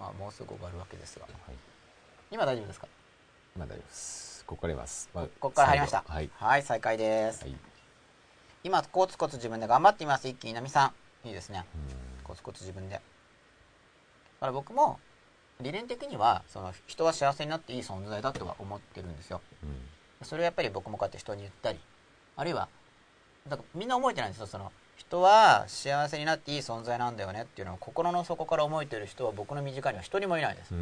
まあ、もうすぐ終わるわけですが。はい。今大丈夫ですか？まあ大丈夫です。ここからます、まあ、ここから入りました。はい。はい、再開です、はい。今コツコツ自分で頑張っています。一気になみさん。いいですね。うん。コツコツ自分で。だから僕も理念的にはその人は幸せになっていい存在だとは思ってるんですよ。うん。それをやっぱり僕もこうやって人に言ったりあるいはだからみんな覚えてないんですよ。その人は幸せになっていい存在なんだよねっていうのを心の底から思えてる人は僕の身近には一人もいないです。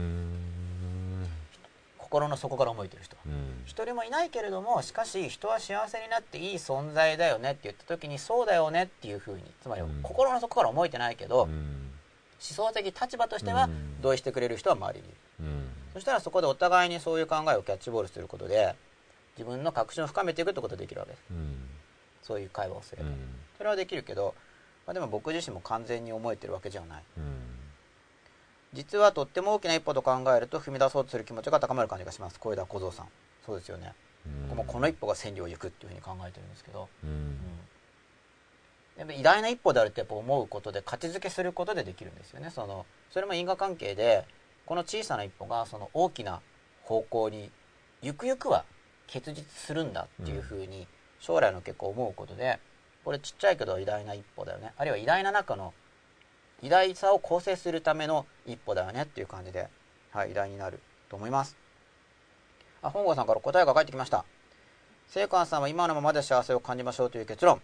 心の底から思えてる人。一人もいないけれどもしかし人は幸せになっていい存在だよねって言った時にそうだよねっていうふうにつまりうん。心の底から思えてないけど、うん。思想的立場としてはうん同意してくれる人は周りにいる、うん。そしたらそこでお互いにそういう考えをキャッチボールすることで自分の確信を深めていくってことができるわけです。うん。そういう会話をすれば、うんそれはできるけど、まあ、でも僕自身も完全に思えてるわけじゃない。うん。実はとっても大きな一歩と考えると踏み出そうとする気持ちが高まる感じがします。小枝小僧さん。そうですよね、うん。僕もこの一歩が千里を行くっていうふうに考えてるんですけど、うん。うん。やっぱ偉大な一歩であるってやっぱ思うことで価値づけすることでできるんですよね。そのそれも因果関係でこの小さな一歩がその大きな方向にゆくゆくは結実するんだっていうふうに将来の結構思うことでこれちっちゃいけど偉大な一歩だよね。あるいは偉大な中の偉大さを構成するための一歩だよねっていう感じで、はい、偉大になると思います。あ本郷さんから答えが返ってきました。聖寛さんは今のままで幸せを感じましょうという結論。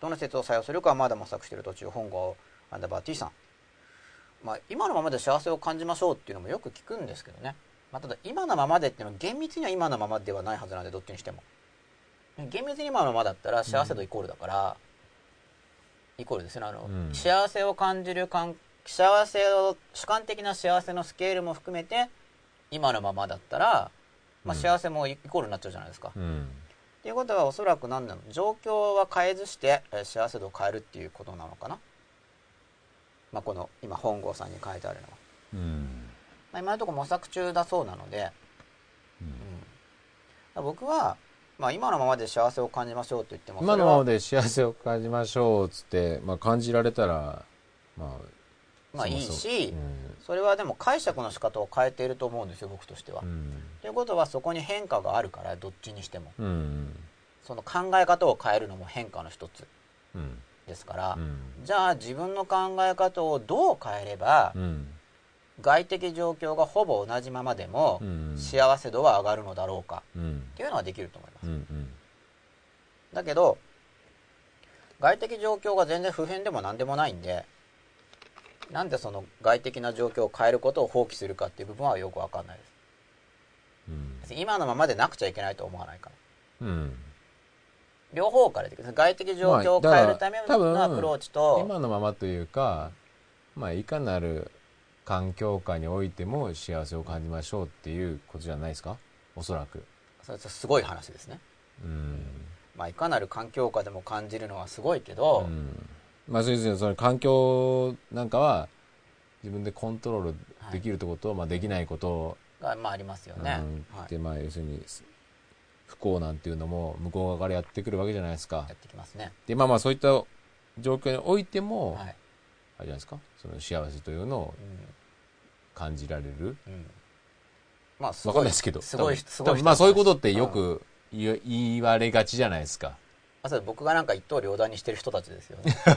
どの説を採用するかはまだ模索している途中。本郷アンダーバー T さん、まあ、今のままで幸せを感じましょうっていうのもよく聞くんですけどね、まあ、ただ今のままでっていうのは厳密には今のままではないはずなんでどっちにしても。厳密に今のままだったら幸せとイコールだから、イコールですよねあの、うん。幸せを感じる感幸せを主観的な幸せのスケールも含めて今のままだったら、まあ、うん。幸せもイコールになっちゃうじゃないですか、うん。っていうことはおそらく何なの状況は変えずしてえー幸せ度を変えるっていうことなのかな、まあ、この今本郷さんに書いてあるのは、うん。まあ、今のところ模索中だそうなので、うん。僕は、まあ、今のままで幸せを感じましょうと言っても今のままでで幸せを感じましょうっつって、まあ、感じられたらまあまあいいしもそれはでも解釈の仕方を変えていると思うんですよ僕としては。うとんいうことはそこに変化があるからどっちにしても。うんうん。その考え方を変えるのも変化の一つうん。ですから、うん。じゃあ自分の考え方をどう変えれば、うん。外的状況がほぼ同じままでもうん。幸せ度は上がるのだろうか。うん。っていうのはできると思います、うんうん。だけど外的状況が全然不変でも何でもないんでなんでその外的な状況を変えることを放棄するかっていう部分はよくわかんないです。うん。今のままでなくちゃいけないと思わないからうん。両方からできる。外的状況を変えるためのアプローチと、今のままというか、まあ、いかなる環境下においても幸せを感じましょうっていうことじゃないですか？おそらくそれすごい話ですね、うん。まあ、いかなる環境下でも感じるのはすごいけど、うん。まあそうですねその環境なんかは自分でコントロールできるってこと、まあ、できないこと。がまあありますよね、うん。はい。でまあ要するに不幸なんていうのも向こう側からやってくるわけじゃないですか。やってきますね。でまあまあそういった状況においても、はい、あれじゃないですか？その幸せというのを感じられる。うんうん、まあすわかんないですけど。すごいすごいまあそういうことってようん。く言言われがちじゃないですか。あそう僕がなんか一刀両断にしてる人たちですよね。や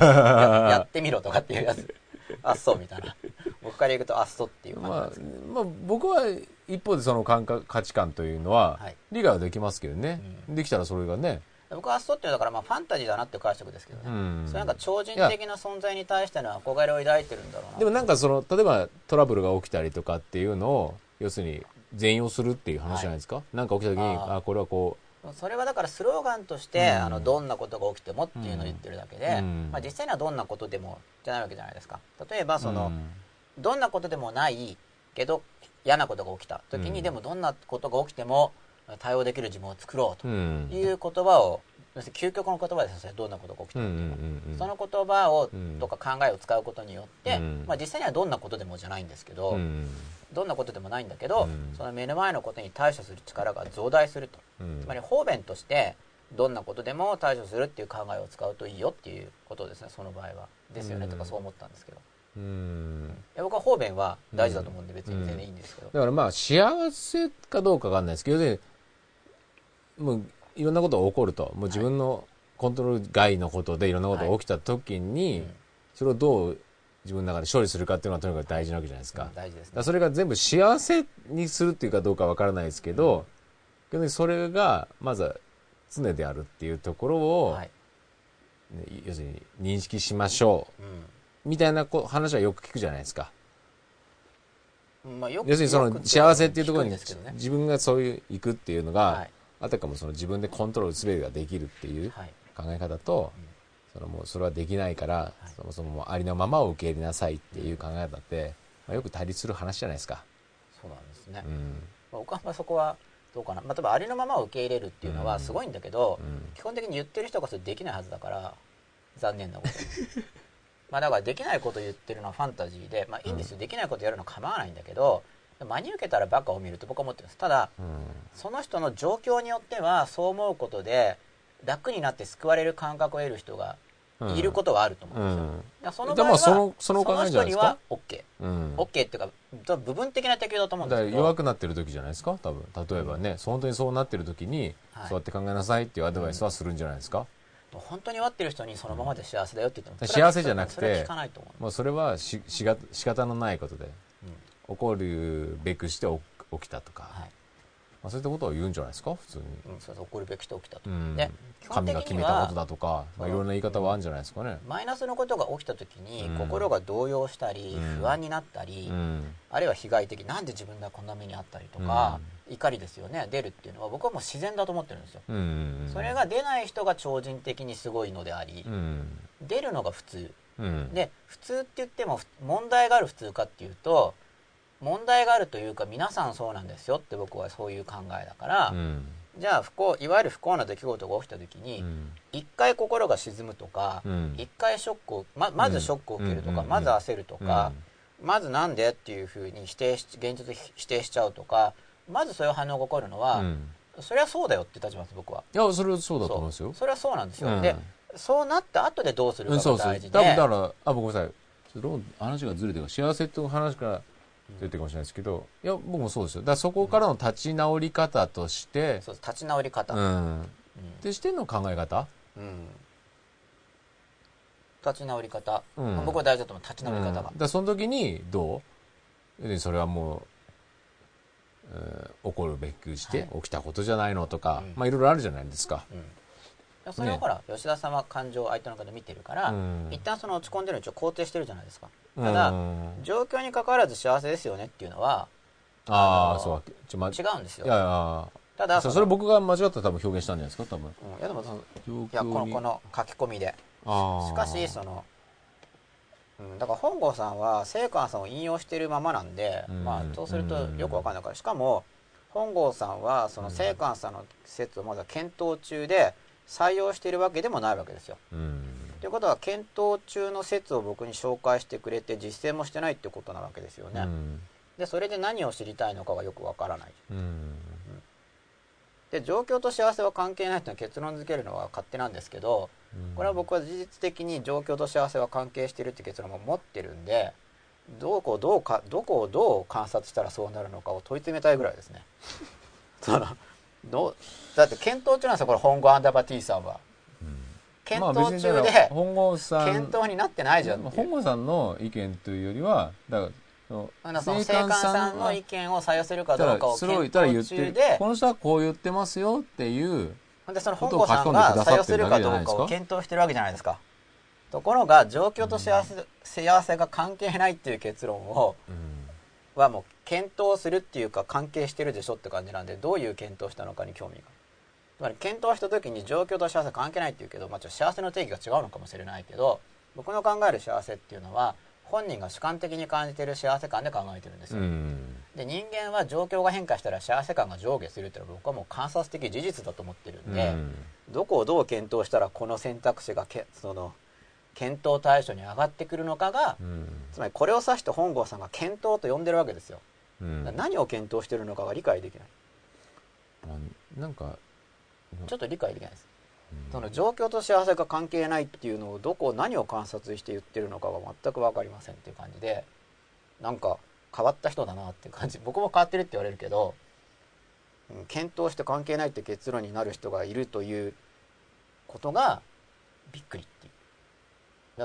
やってみろとかっていうやつ。あっそうみたいな。僕から言うとあっそうっていう感じなんまあですけど、まあ、僕は一方でその感覚価値観というのははい。理解はできますけどね、うん。できたらそれがね、僕はあっそうっていうのはだからまあファンタジーだなっていう解釈ですけどね、うん。それなんか超人的な存在に対しての憧れを抱いてるんだろうなでもなんかその例えばトラブルが起きたりとかっていうのを要するに全容するっていう話じゃないですか、なんか起きた時にあこれはこそれはだからスローガンとして、うんあのどんなことが起きてもっていうのを言ってるだけで、うん。まあ、実際にはどんなことでもじゃないわけじゃないですか。例えばうその、うんどんなことでもないけど嫌なことが起きた時に、うん。でもどんなことが起きても対応できる自分を作ろうと。うん。いう言葉を、究極の言葉ですよどんなことが起きたのは、んうんその言葉を、うんとか考えを使うことによって、うん。まあ、実際にはどんなことでもじゃないんですけど、うん。どんなことでもないんだけど、うん。その目の前のことに対処する力が増大すると。うん。つまり方便としてどんなことでも対処するっていう考えを使うといいよっていうことですねその場合は。ですよねうん。とかそう思ったんですけど。うん。僕は方便は大事だと思うんで別に全然いいんですけど、だからまあ幸せかどうかわかんないですけど要するにもういろんなことが起こると。もう自分のコントロール外のことでいろんなことが起きた時に、うんそれをどう自分の中で処理するかっていうのはとにかく大事なわけじゃないですか,、うん大事ですね。それが全部幸せにするっていうかどうかわからないですけど、逆にそれがまずは常であるっていうところを、はい。ね要するに認識しましょう。うみたいなこ話はよく聞くじゃないですか。ん。まあ、よく要するにその幸せっていうところにね。自分がそういう行くっていうのが、はいあたかもその自分でコントロールすべてができるっていうはい。考え方と、そのもうそれはできないから、そもそもありのままを受け入れなさいっていう考え方って、まあ、よく対立する話じゃないですか。そうなんですね、うん。まあ僕はそこはどうかな、まあ、例えばありのままを受け入れるっていうのはすごいんだけど、うん。基本的に言ってる人がそれできないはずだから残念なことに。まあだからできないことを言ってるのはファンタジーでまあいいんですよ、できないことやるの構わないんだけど真に受けたらバカを見ると僕は思ってるんです。ただうんその人の状況によってはそう思うことで楽になって救われる感覚を得る人がいることがあると思うんですよ、だからその場合はそのその人には OK うん、OK っていうか部分的な適用だと思うんですけど。弱くなってる時じゃないですか？多分。例えばね、本当にそうなってる時に、はい。そうやって考えなさいっていうアドバイスはするんじゃないですか、本当に割ってる人にそのままで幸せだよって言ってもうん。幸せじゃなくてそれはししが仕方のないことで。うん起こるべくして起起きたとか、はい。まあ、そういったことを言うんじゃないですか？普通に、うん、そう起こるべきして起きたと、うん。神が決めたことだとか、まあ、いろんな言い方はあるんじゃないですかね、マイナスのことが起きた時にうん。心が動揺したり、うん。不安になったり、うん。あるいは被害的なんで自分がこんな目にあったりとか、怒りですよね出るっていうのは僕はもう自然だと思ってるんですよ、それが出ない人が超人的にすごいのでありう、ん。出るのが普通。うん。で普通って言ってもふ問題がある普通かっていうと問題があるというか皆さんそうなんですよって僕はそういう考えだから、うん。じゃあ不幸いわゆる不幸な出来事が起きた時にうん。一回心が沈むとかうん。一回ショックをままずショックを受けるとかうんまず焦るとかまずなんでっていうふうに否定し現実を否定しちゃうとかまずそういう反応が起こるのうはん。それはそうだよって立ちます僕は。いやそれはそうだと思いますよ。それはそうなんですよ。うん。でそうなった後でどうするかうんそうそう。だで。からあごめんなさい。ちょっと話がずれてる幸せって話から出てるかもしれないですけどいや僕もそうですよ。だからそこからの立ち直り方としてそう立ち直り方。ううん。しての考え方？うん。立ち直り方。うん。まあ僕は大事だと思う。立ち直りうん。方がだからその時にどう？それはもう、えー起こるべくしてはい。起きたことじゃないのとか、うん。まあいろいろあるじゃないですか、うん。それはほら吉田さんは感情を相手の方見てるからうん。一旦その落ち込んでるのを肯定してるじゃないですか。うんただうん。状況に関わらず幸せですよねっていうのはああそうちょ、ま、違うんですよ。いやいや。ただそそれ僕が間違ったら多分表現したんじゃないですか多分。うんいやでもそのいやこのこの書き込みで。しかしその、うん、だから本郷さんは聖寛さんを引用しているままなんで、うんまあそうするとよくわかんないから。しかも本郷さんはその聖寛さんの説をまだ検討中で採用しているわけでもないわけですよ。うんということは検討中の説を僕に紹介してくれて実践もしてないってことなわけですよね。うんでそれで何を知りたいのかがよくわからない。うんで状況と幸せは関係ないというのは結論付けるのは勝手なんですけどこれは僕は事実的に状況と幸せは関係しているって結論も持ってるんでどこをどうかどこをどう観察したらそうなるのかを問い詰めたいぐらいですね。そ のどう？だって検討中なんですよこれ本郷アンダーバー T さんは。検まあ討中で本郷さん検討になってないじゃん本郷さんの意見というよりはだからそのあのその青函さんの意見を採用するかどうかを検討中で。この人はこう言ってますよっていうほんでその本郷さんが採用するかどうかを検討してるわけじゃないですか。ところが状況と幸せ,、幸せが関係ないっていう結論をはもう検討するっていうか関係してるでしょって感じなんでどういう検討したのかに興味が。つまり検討した時に状況と幸せ関係ないっていうけど、まあ、ちょっと幸せの定義が違うのかもしれないけど僕の考える幸せっていうのは本人が主観的に感じている幸せ感で考えてるんですよ、うん。で人間は状況が変化したら幸せ感が上下するっていうのは僕はもう観察的事実だと思ってるんで、どこをどう検討したらこの選択肢がけその検討対象に上がってくるのかが、うん。つまりこれを指して本郷さんが検討と呼んでるわけですよ、うん。何を検討してるのかが理解できない。あなんかちょっと理解できないです。その状況と幸せが関係ないっていうのをどこ何を観察して言ってるのかが全く分かりませんっていう感じでなんか変わった人だなっていう感じ。僕も変わってるって言われるけど、うん、検討して関係ないって結論になる人がいるということがびっくりっていう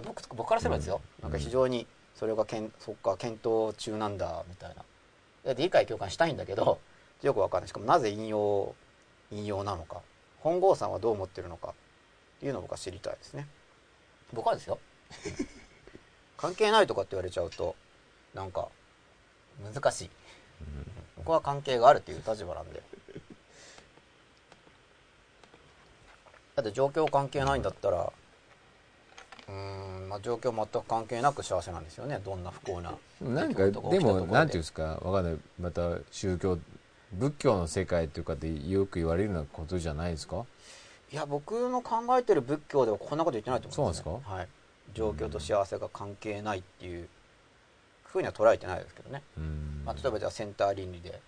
僕僕からすればですよ、なんか非常にそれがけんそっか検討中なんだみたいな。で理解共感したいんだけどよくわかんない。しかもなぜ引用引用なのか。本郷さんはどう思ってるのか。っていうのを僕は知りたいですね。僕はですよ。関係ないとかって言われちゃうとなんか難しい。僕は関係があるっていう立場なんで。だって状況関係ないんだったらうーん、まあ、状況全く関係なく幸せなんですよね。どんな不幸ななんかで。もなんていうんですか？わかんない。また宗教仏教の世界というかってよく言われるようなことじゃないですか？いや僕の考えてる仏教ではこんなこと言ってないと思うんですそうなんねはい、状況と幸せが関係ないっていうふうには捉えてないですけどね、うん。まあ、例えばじゃあセンター倫理で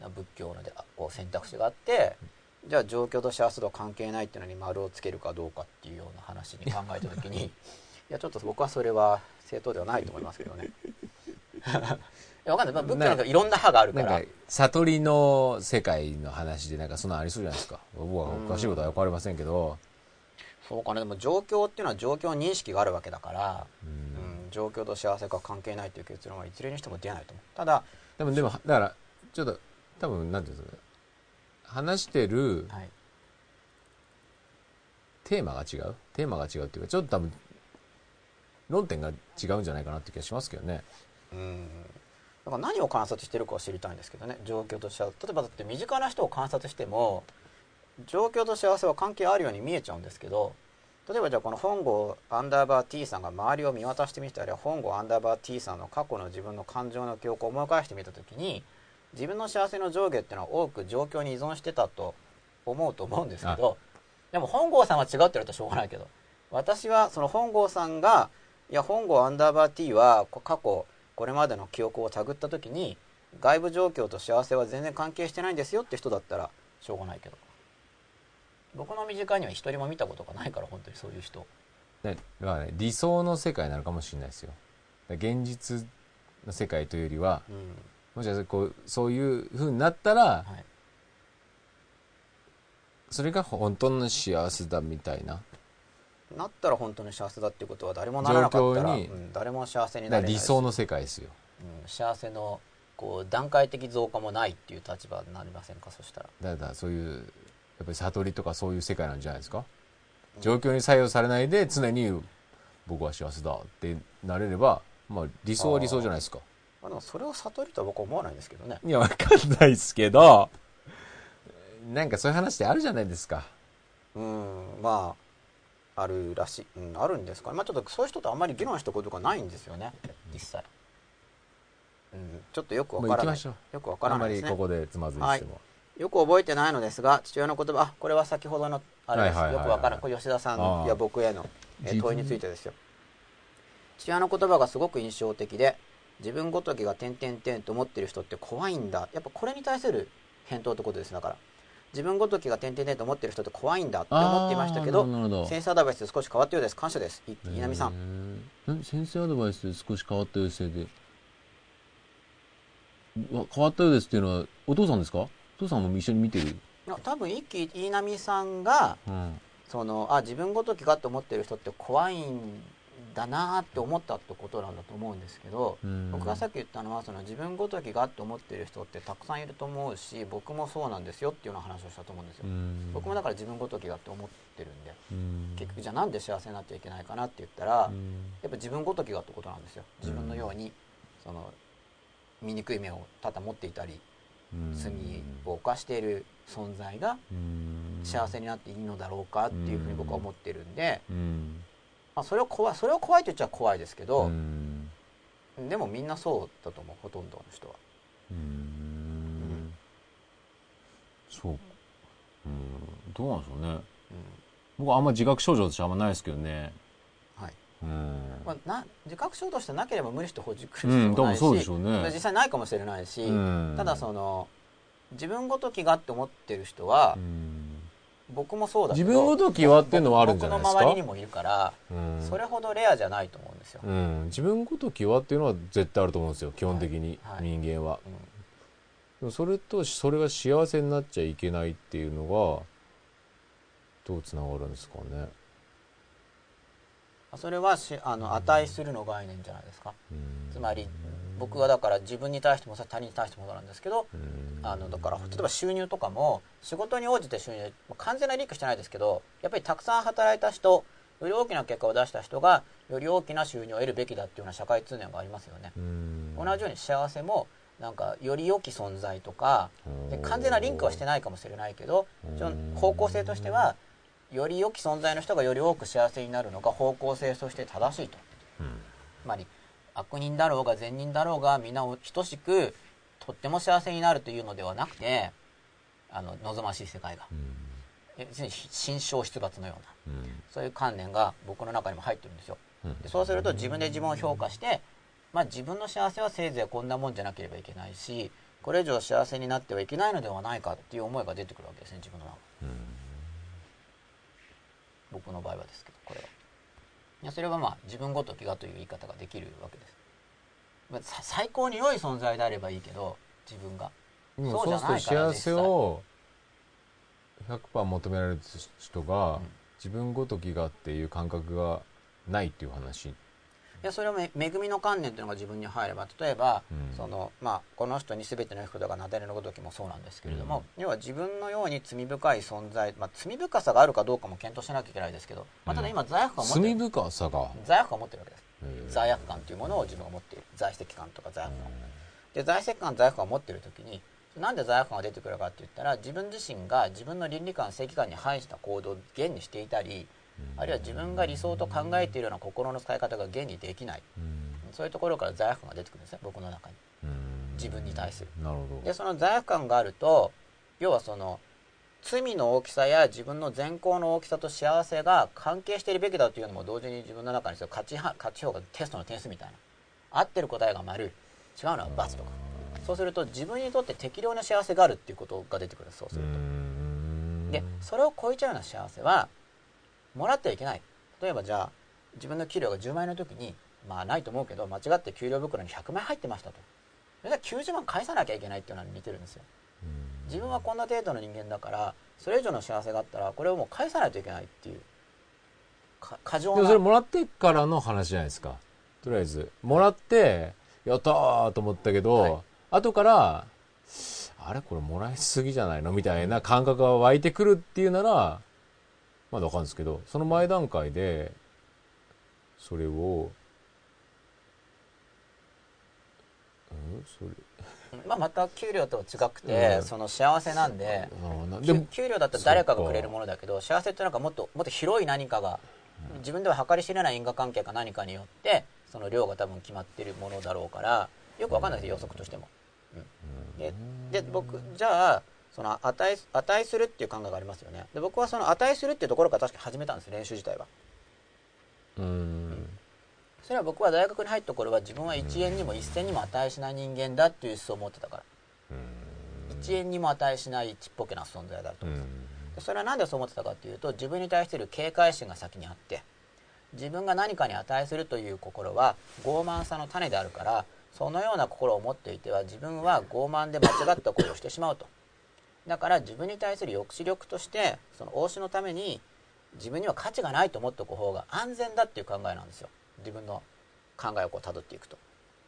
な仏教のこう選択肢があってじゃあ状況と幸せとは関係ないっていうのに丸をつけるかどうかっていうような話に考えた時に いやちょっと僕はそれは正当ではないと思いますけどね。いやわかんない、まあ、仏教なんかいろんな派があるから。なんか悟りの世界の話でなんかそんなのありそうじゃないですか。僕は詳しいことは分かりませんけど。そうかね。でも状況っていうのは状況認識があるわけだから、ううん。ん、状況と幸せが関係ないという結論はいずれにしても出ないと思う。ただ、でもでもだからちょっと多分なんていうんですかね話してるはい、テーマが違う？テーマが違うっていうかちょっと多分論点が違うんじゃないかなって気がしますけどね。うん。だから何を観察してるかを知りたいんですけどね状況と幸せ例えばだって身近な人を観察しても状況と幸せは関係あるように見えちゃうんですけど例えばじゃあこの本郷アンダーバー T さんが周りを見渡してみたり本郷アンダーバー T さんの過去の自分の感情の記憶を思い返してみた時に自分の幸せの上下っていうのは多く状況に依存してたと思うと思うんですけどでも本郷さんは違うって言われたらしょうがないけど私はその本郷さんがいや本郷アンダーバー T はこ過去これまでの記憶を探った時に外部状況と幸せは全然関係してないんですよって人だったらしょうがないけど。僕の身近には一人も見たことがないから本当にそういう人。ねね理想の世界なのかもしれないですよ。現実の世界というよりはうんもしかしたらこうそういう風になったらはい。それが本当の幸せだみたいな。なったら本当に幸せだっていうことは誰もならなかったら、うん誰も幸せになれない理想の世界ですよ。うん、幸せのこう段階的増加もないっていう立場になりませんか？そしたら。だからそういうやっぱり悟りとかそういう世界なんじゃないですか？状況に左右されないで常に僕は幸せだってなれればまあ理想は理想じゃないですかまあ、でもそれを悟りとは僕は思わないんですけどね。いやわかんないですけど。なんかそういう話ってあるじゃないですか。うんまああるらしい、うん、あるんですかね。まあちょっとそういう人とあんまり議論したことがないんですよね。実際。うんちょっとよくわから行きましょう。よくわかあんまらないですね。りここでつまずいても、よく覚えてないのですが父親の言葉。あこれは先ほどのあれです、はいはいはいはい。よくわからない。これ吉田さんああ。や僕へのえー自分？問いについてですよ。父親の言葉がすごく印象的で自分ごときが点々点と思ってる人って怖いんだ。やっぱこれに対する返答ってことですだから。自分ごときが点々点と思ってる人って怖いんだって思っていましたけど先生アドバイスで少し変わったようです。感謝です。い稲見さん。先生アドバイスで少し変わったようですで変わったようですっていうのはお父さんですか？お父さんも一緒に見てる？多分一気稲見さんがうん。そのあ自分ごときがって思ってる人って怖いんだなって思ったってことなんだと思うんですけど、うん。僕がさっき言ったのはその自分ごときがって思ってる人ってたくさんいると思うし僕もそうなんですよっていうような話をしたと思うんですよ、うん。僕もだから自分ごときがって思ってるんでうん。結局じゃあなんで幸せになってはいけないかなって言ったら、うん。やっぱ自分ごときがってことなんですよ。自分のようにその醜い目を多々持っていたりうん。罪を犯している存在がうん。幸せになっていいのだろうかっていうふうに僕は思ってるんで、うんまあ、それを怖いそれを怖いと言っちゃ怖いですけどう、ん。でもみんなそうだと思うほとんどの人は。うん。そううん。どうなんでしょうね。うん。僕はあんま自覚症状としてあんまないですけどね。はい。うん。まあ、な自覚症としてなければ無理してほじくる必もないし、そうでしょうね。実際ないかもしれないし、うん。ただその自分ごときがって思ってる人はう、ん僕もそうだけど自分ごときはっていうのはあるんじゃないですか？僕の周りにもいるから、うん。それほどレアじゃないと思うんですよ、うん、自分ごときはっていうのは絶対あると思うんですよ基本的に、はい。はい人間は、うん。でもそれとそれが幸せになっちゃいけないっていうのがどうつながるんですかね？それはしあの値するの概念じゃないですか。うん。つまり僕はだから自分に対しても他人に対してもそうなんですけどうん。あのだから例えば収入とかも仕事に応じて収入完全なリンクしてないですけどやっぱりたくさん働いた人より大きな結果を出した人がより大きな収入を得るべきだっていうような社会通念がありますよね。うん。同じように幸せもなんかより良き存在とかで完全なリンクはしてないかもしれないけど方向性としてはより良き存在の人がより多く幸せになるのが方向性として正しいと。うん。つまり悪人だろうが善人だろうが皆等しくとっても幸せになるというのではなくてあの望ましい世界が。うん。え要するに心象出罰のようなうん。そういう観念が僕の中にも入ってるんですよ。うん。でそうすると自分で自分を評価して、まあ、自分の幸せはせいぜいこんなもんじゃなければいけないしこれ以上幸せになってはいけないのではないかっていう思いが出てくるわけですね自分の中に僕の場合はですけどこれはいやそれはまあ自分ごときがという言い方ができるわけです。まあさ最高に良い存在であればいいけど自分が。でもそうじゃないそうすると幸せを100%求められる人が、うん。自分ごときがっていう感覚がないっていう話いやそれはめ恵みの観念というのが自分に入れば例えば、うん。そのまあ、この人に全ての人がなだれのごときもそうなんですけれども、要は自分のように罪深い存在、まあ、罪深さがあるかどうかも検討しなきゃいけないですけど、まあ、ただ今罪悪感を持って罪る深さが、罪悪感を持ってるわけです。えー。罪悪感というものを自分が持っている。在籍感とか罪悪感。をで在籍感罪悪感を持っている時になんで罪悪感が出てくるかって言ったら自分自身が自分の倫理観正義感に反した行動を現にしていたりあるいは自分が理想と考えているような心の使い方が現にできない。うん。そういうところから罪悪感が出てくるんですね僕の中に。うん。自分に対する。なるほど。でその罪悪感があると要はその罪の大きさや自分の善行の大きさと幸せが関係しているべきだというのも同時に自分の中にその価値は価値評価テストの点数みたいな。合ってる答えが丸違うのは×とか。そうすると自分にとって適量の幸せがあるっていうことが出てくるそうすうると。ん。でそれを超えちゃうような幸せはもらってはいけない。例えばじゃあ自分の給料が10万円の時にまあないと思うけど間違って給料袋に100万円入ってましたと。それじゃ90万返さなきゃいけないっていうのは似てるんですよ。自分はこんな程度の人間だからそれ以上の幸せがあったらこれをもう返さないといけないっていうか過剰なでもそれもらってからの話じゃないですか。とりあえずもらってやったーと思ったけど、はい。後からあれこれもらいすぎじゃないの？みたいな感覚が湧いてくるっていうならまだわかるんですけどその前段階でそれをうん？それ。まあ、また給料とは違くて、うん。その幸せなんで給料だったら誰かがくれるものだけど幸せっていうのがもっともっと広い何かが、自分では計り知れない因果関係か何かによってその量が多分決まってるものだろうからよくわかんないです予測としても。うん。でで僕じゃあその値値するっていう考えがありますよね。で僕はその値するっていうところから確かに始めたんです練習自体は。うん。それは僕は大学に入った頃は自分は1円にも1銭にも値しない人間だっていう思想を持ってたから。1円にも値しないちっぽけな存在だとうん。でそれは何でそう思ってたかっていうと自分に対する警戒心が先にあって。自分が何かに値するという心は傲慢さの種であるからそのような心を持っていては自分は傲慢で間違った行為をしてしまうとだから自分に対する抑止力としてその応酬のために自分には価値がないと思っておく方が安全だっていう考えなんですよ。自分の考えをこう辿っていくと。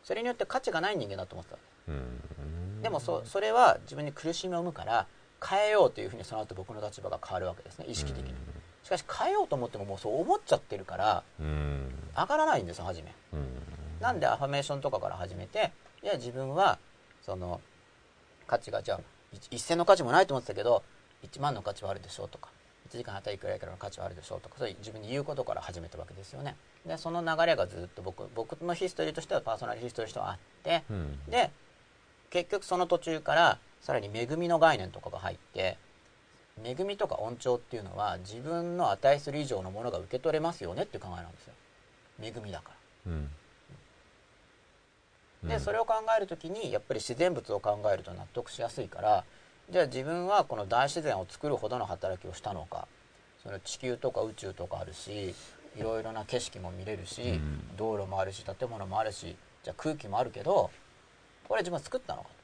それによって価値がない人間だと思ってたうん。でもそそれは自分に苦しみを生むから変えようというふうにその後僕の立場が変わるわけですね意識的に。しかし変えようと思ってももうそう思っちゃってるからうん。上がらないんですよ初め。うん。なんでアファメーションとかから始めていや自分はその価値がじゃあ一銭の価値もないと思ってたけど1万の価値はあるでしょうとか1時間働いくらいからの価値はあるでしょうとかそういう自分に言うことから始めたわけですよね。でその流れがずっと僕僕のヒストリーとしてはパーソナルヒストリーとしてはあってうん。で結局その途中からさらに恵みの概念とかが入って恵みとか恩寵っていうのは自分の値する以上のものが受け取れますよねっていう考えなんですよ。恵みだから。うんでそれを考える時にやっぱり自然物を考えると納得しやすいからじゃあ自分はこの大自然を作るほどの働きをしたのかその地球とか宇宙とかあるしいろいろな景色も見れるし、うん。道路もあるし建物もあるしじゃあ空気もあるけどこれ自分は作ったのかと。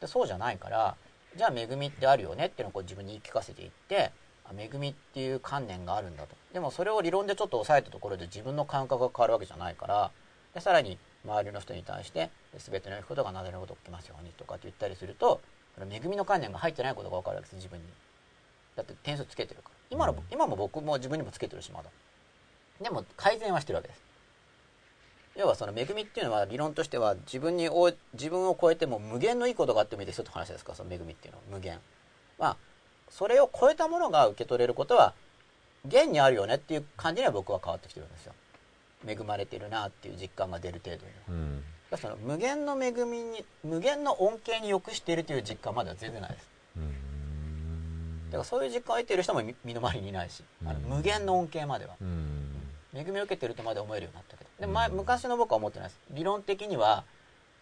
でそうじゃないからじゃあ恵みってあるよねっていうのをこう自分に言い聞かせていってあ恵みっていう観念があるんだと。でもそれを理論でちょっと抑えたところで自分の感覚が変わるわけじゃないからでさらに周りの人に対して全ての良いことがなでるほど起きますようにとかって言ったりすると恵みの観念が入ってないことが分かるわけです自分に。だって点数つけてるから。今の、うん。今も僕も自分にもつけてるしまだ。でも改善はしてるわけです。要はその恵みっていうのは理論としては自分にお自分を超えても無限のいいことがあってもいいですよって話ですからその恵みっていうのは。無限。まあそれを超えたものが受け取れることは現にあるよねっていう感じには僕は変わってきてるんですよ恵まれてるなっていう実感が出る程度にはうん。だからその無限の恵みに無限の恩恵に良くしているという実感までは全然ないです。うん。だからそういう実感を得ている人も身身の回りにいないしあの無限の恩恵までは。うん。恵みを受けてるとまで思えるようになったけど。で前昔の僕は思ってないです。理論的には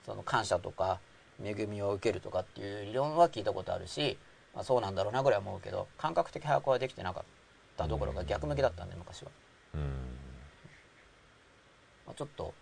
その感謝とか恵みを受けるとかっていう理論は聞いたことあるし、まあ、そうなんだろうなぐらいは思うけど感覚的把握はできてなかったどころか逆向きだったんで昔は、うんまあ、ちょっと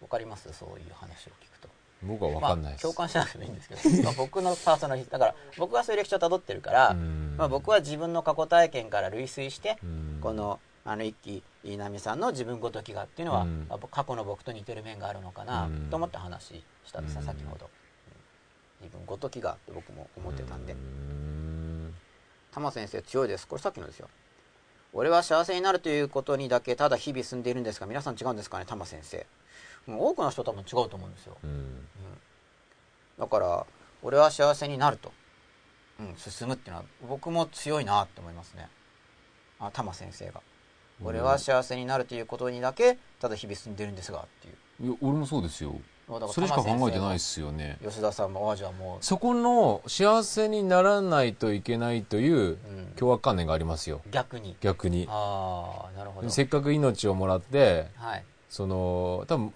分かります？そういう話を聞くと。僕は分かんないまあ、です、共感しなくてもいいんですけど。まあ僕のパーソナリティだから僕はそういう歴史をたどってるから、うん。まあ、僕は自分の過去体験から類推して、うん。このあの一期飯波さんの自分ごときがっていうのは、過去の僕と似てる面があるのかなうん。と思って話したん。ですね、うん先ほど、うん。自分ごときがって僕も思ってたんで。うん。玉先生強いです。これさっきのですよ俺は幸せになるということにだけただ日々進んでいるんですが皆さん違うんですかね？玉先生。もう多くの人多分違うと思うんですよ。うん。だから俺は幸せになると、うん、進むっていうのは僕も強いなって思いますね。あ玉先生が。俺は幸せになるということにだけただ日々進んでるんですがっていう。いや俺もそうですよそれしか考えてない玉ですよね。吉田さんもあじゃあもそこの幸せにならないといけないという凶悪観念がありますよ。逆に。逆に。ああなるほど。せっかく命をもらってはい。その多分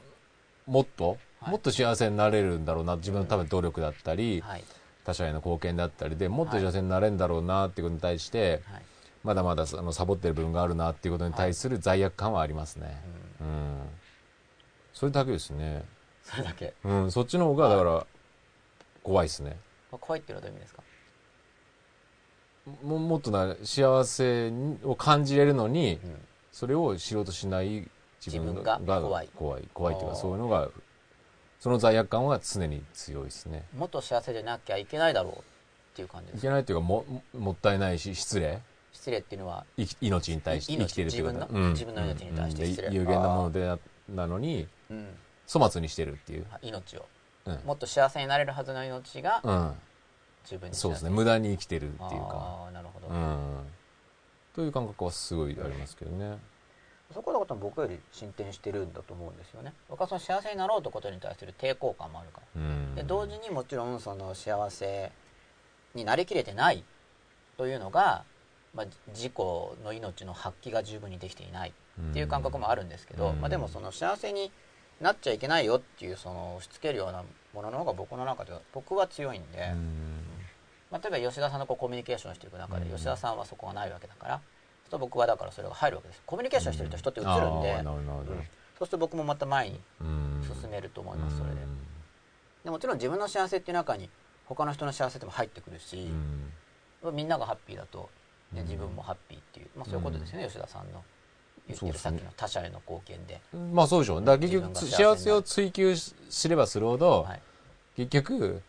もっと、はい。もっと幸せになれるんだろうな自分の多分努力だったり、はい。他者への貢献だったりでもっと幸せになれるんだろうなっていうことに対して、はい、まだまだそのサボってる部分があるなっていうことに対する罪悪感はありますね、うん、うん。それだけですねそれだけ、うんそっちの方がだから怖いですね。まあ、怖いっていうのはどういう意味ですか？ももっとな幸せを感じれるのにうん。それを知ろうとしない自分が怖い。怖い怖いっていうかそういうのがその罪悪感は常に強いですね。もっと幸せでなきゃいけないだろうっていう感じですか？いけないっていうかももったいないし失礼。失礼っていうのは？命に対してい生きてるっていうこと自分の自分の命に対して失礼。うんで有限なものでななのにうん粗末にしてるっていう、命を。うん。もっと幸せになれるはずの命がうん、十分にそうですね。無駄に生きてるっていうか。ああなるほど、うん。という感覚はすごいありますけどね。そこだと僕より進展してるんだと思うんですよね。僕はその幸せになろうということに対する抵抗感もあるから。うん。で同時にもちろんその幸せになりきれてないというのが、まあ、自己の命の発揮が十分にできていないっていう感覚もあるんですけど、うん。まあ、でもその幸せになっちゃいけないよっていうその押し付けるようなものの方が僕の中では僕は強いんで、うん。まあ、例えば吉田さんとこうコミュニケーションしていく中でうん。吉田さんはそこがないわけだから、と僕はだからそれが入るわけです。コミュニケーションしてると人って映るんで、うん。そうすると僕もまた前にうん進めると思いますそれで。うんでもちろん自分の幸せっていう中に他の人の幸せでも入ってくるし、みんながハッピーだと、ね、うん。自分もハッピーっていう、まあ、そういうことですよね、吉田さんの言ってるさっきの他者への貢献で、うんまあそうでしょう。だから結局幸せを追求しすればするほど、はい。結局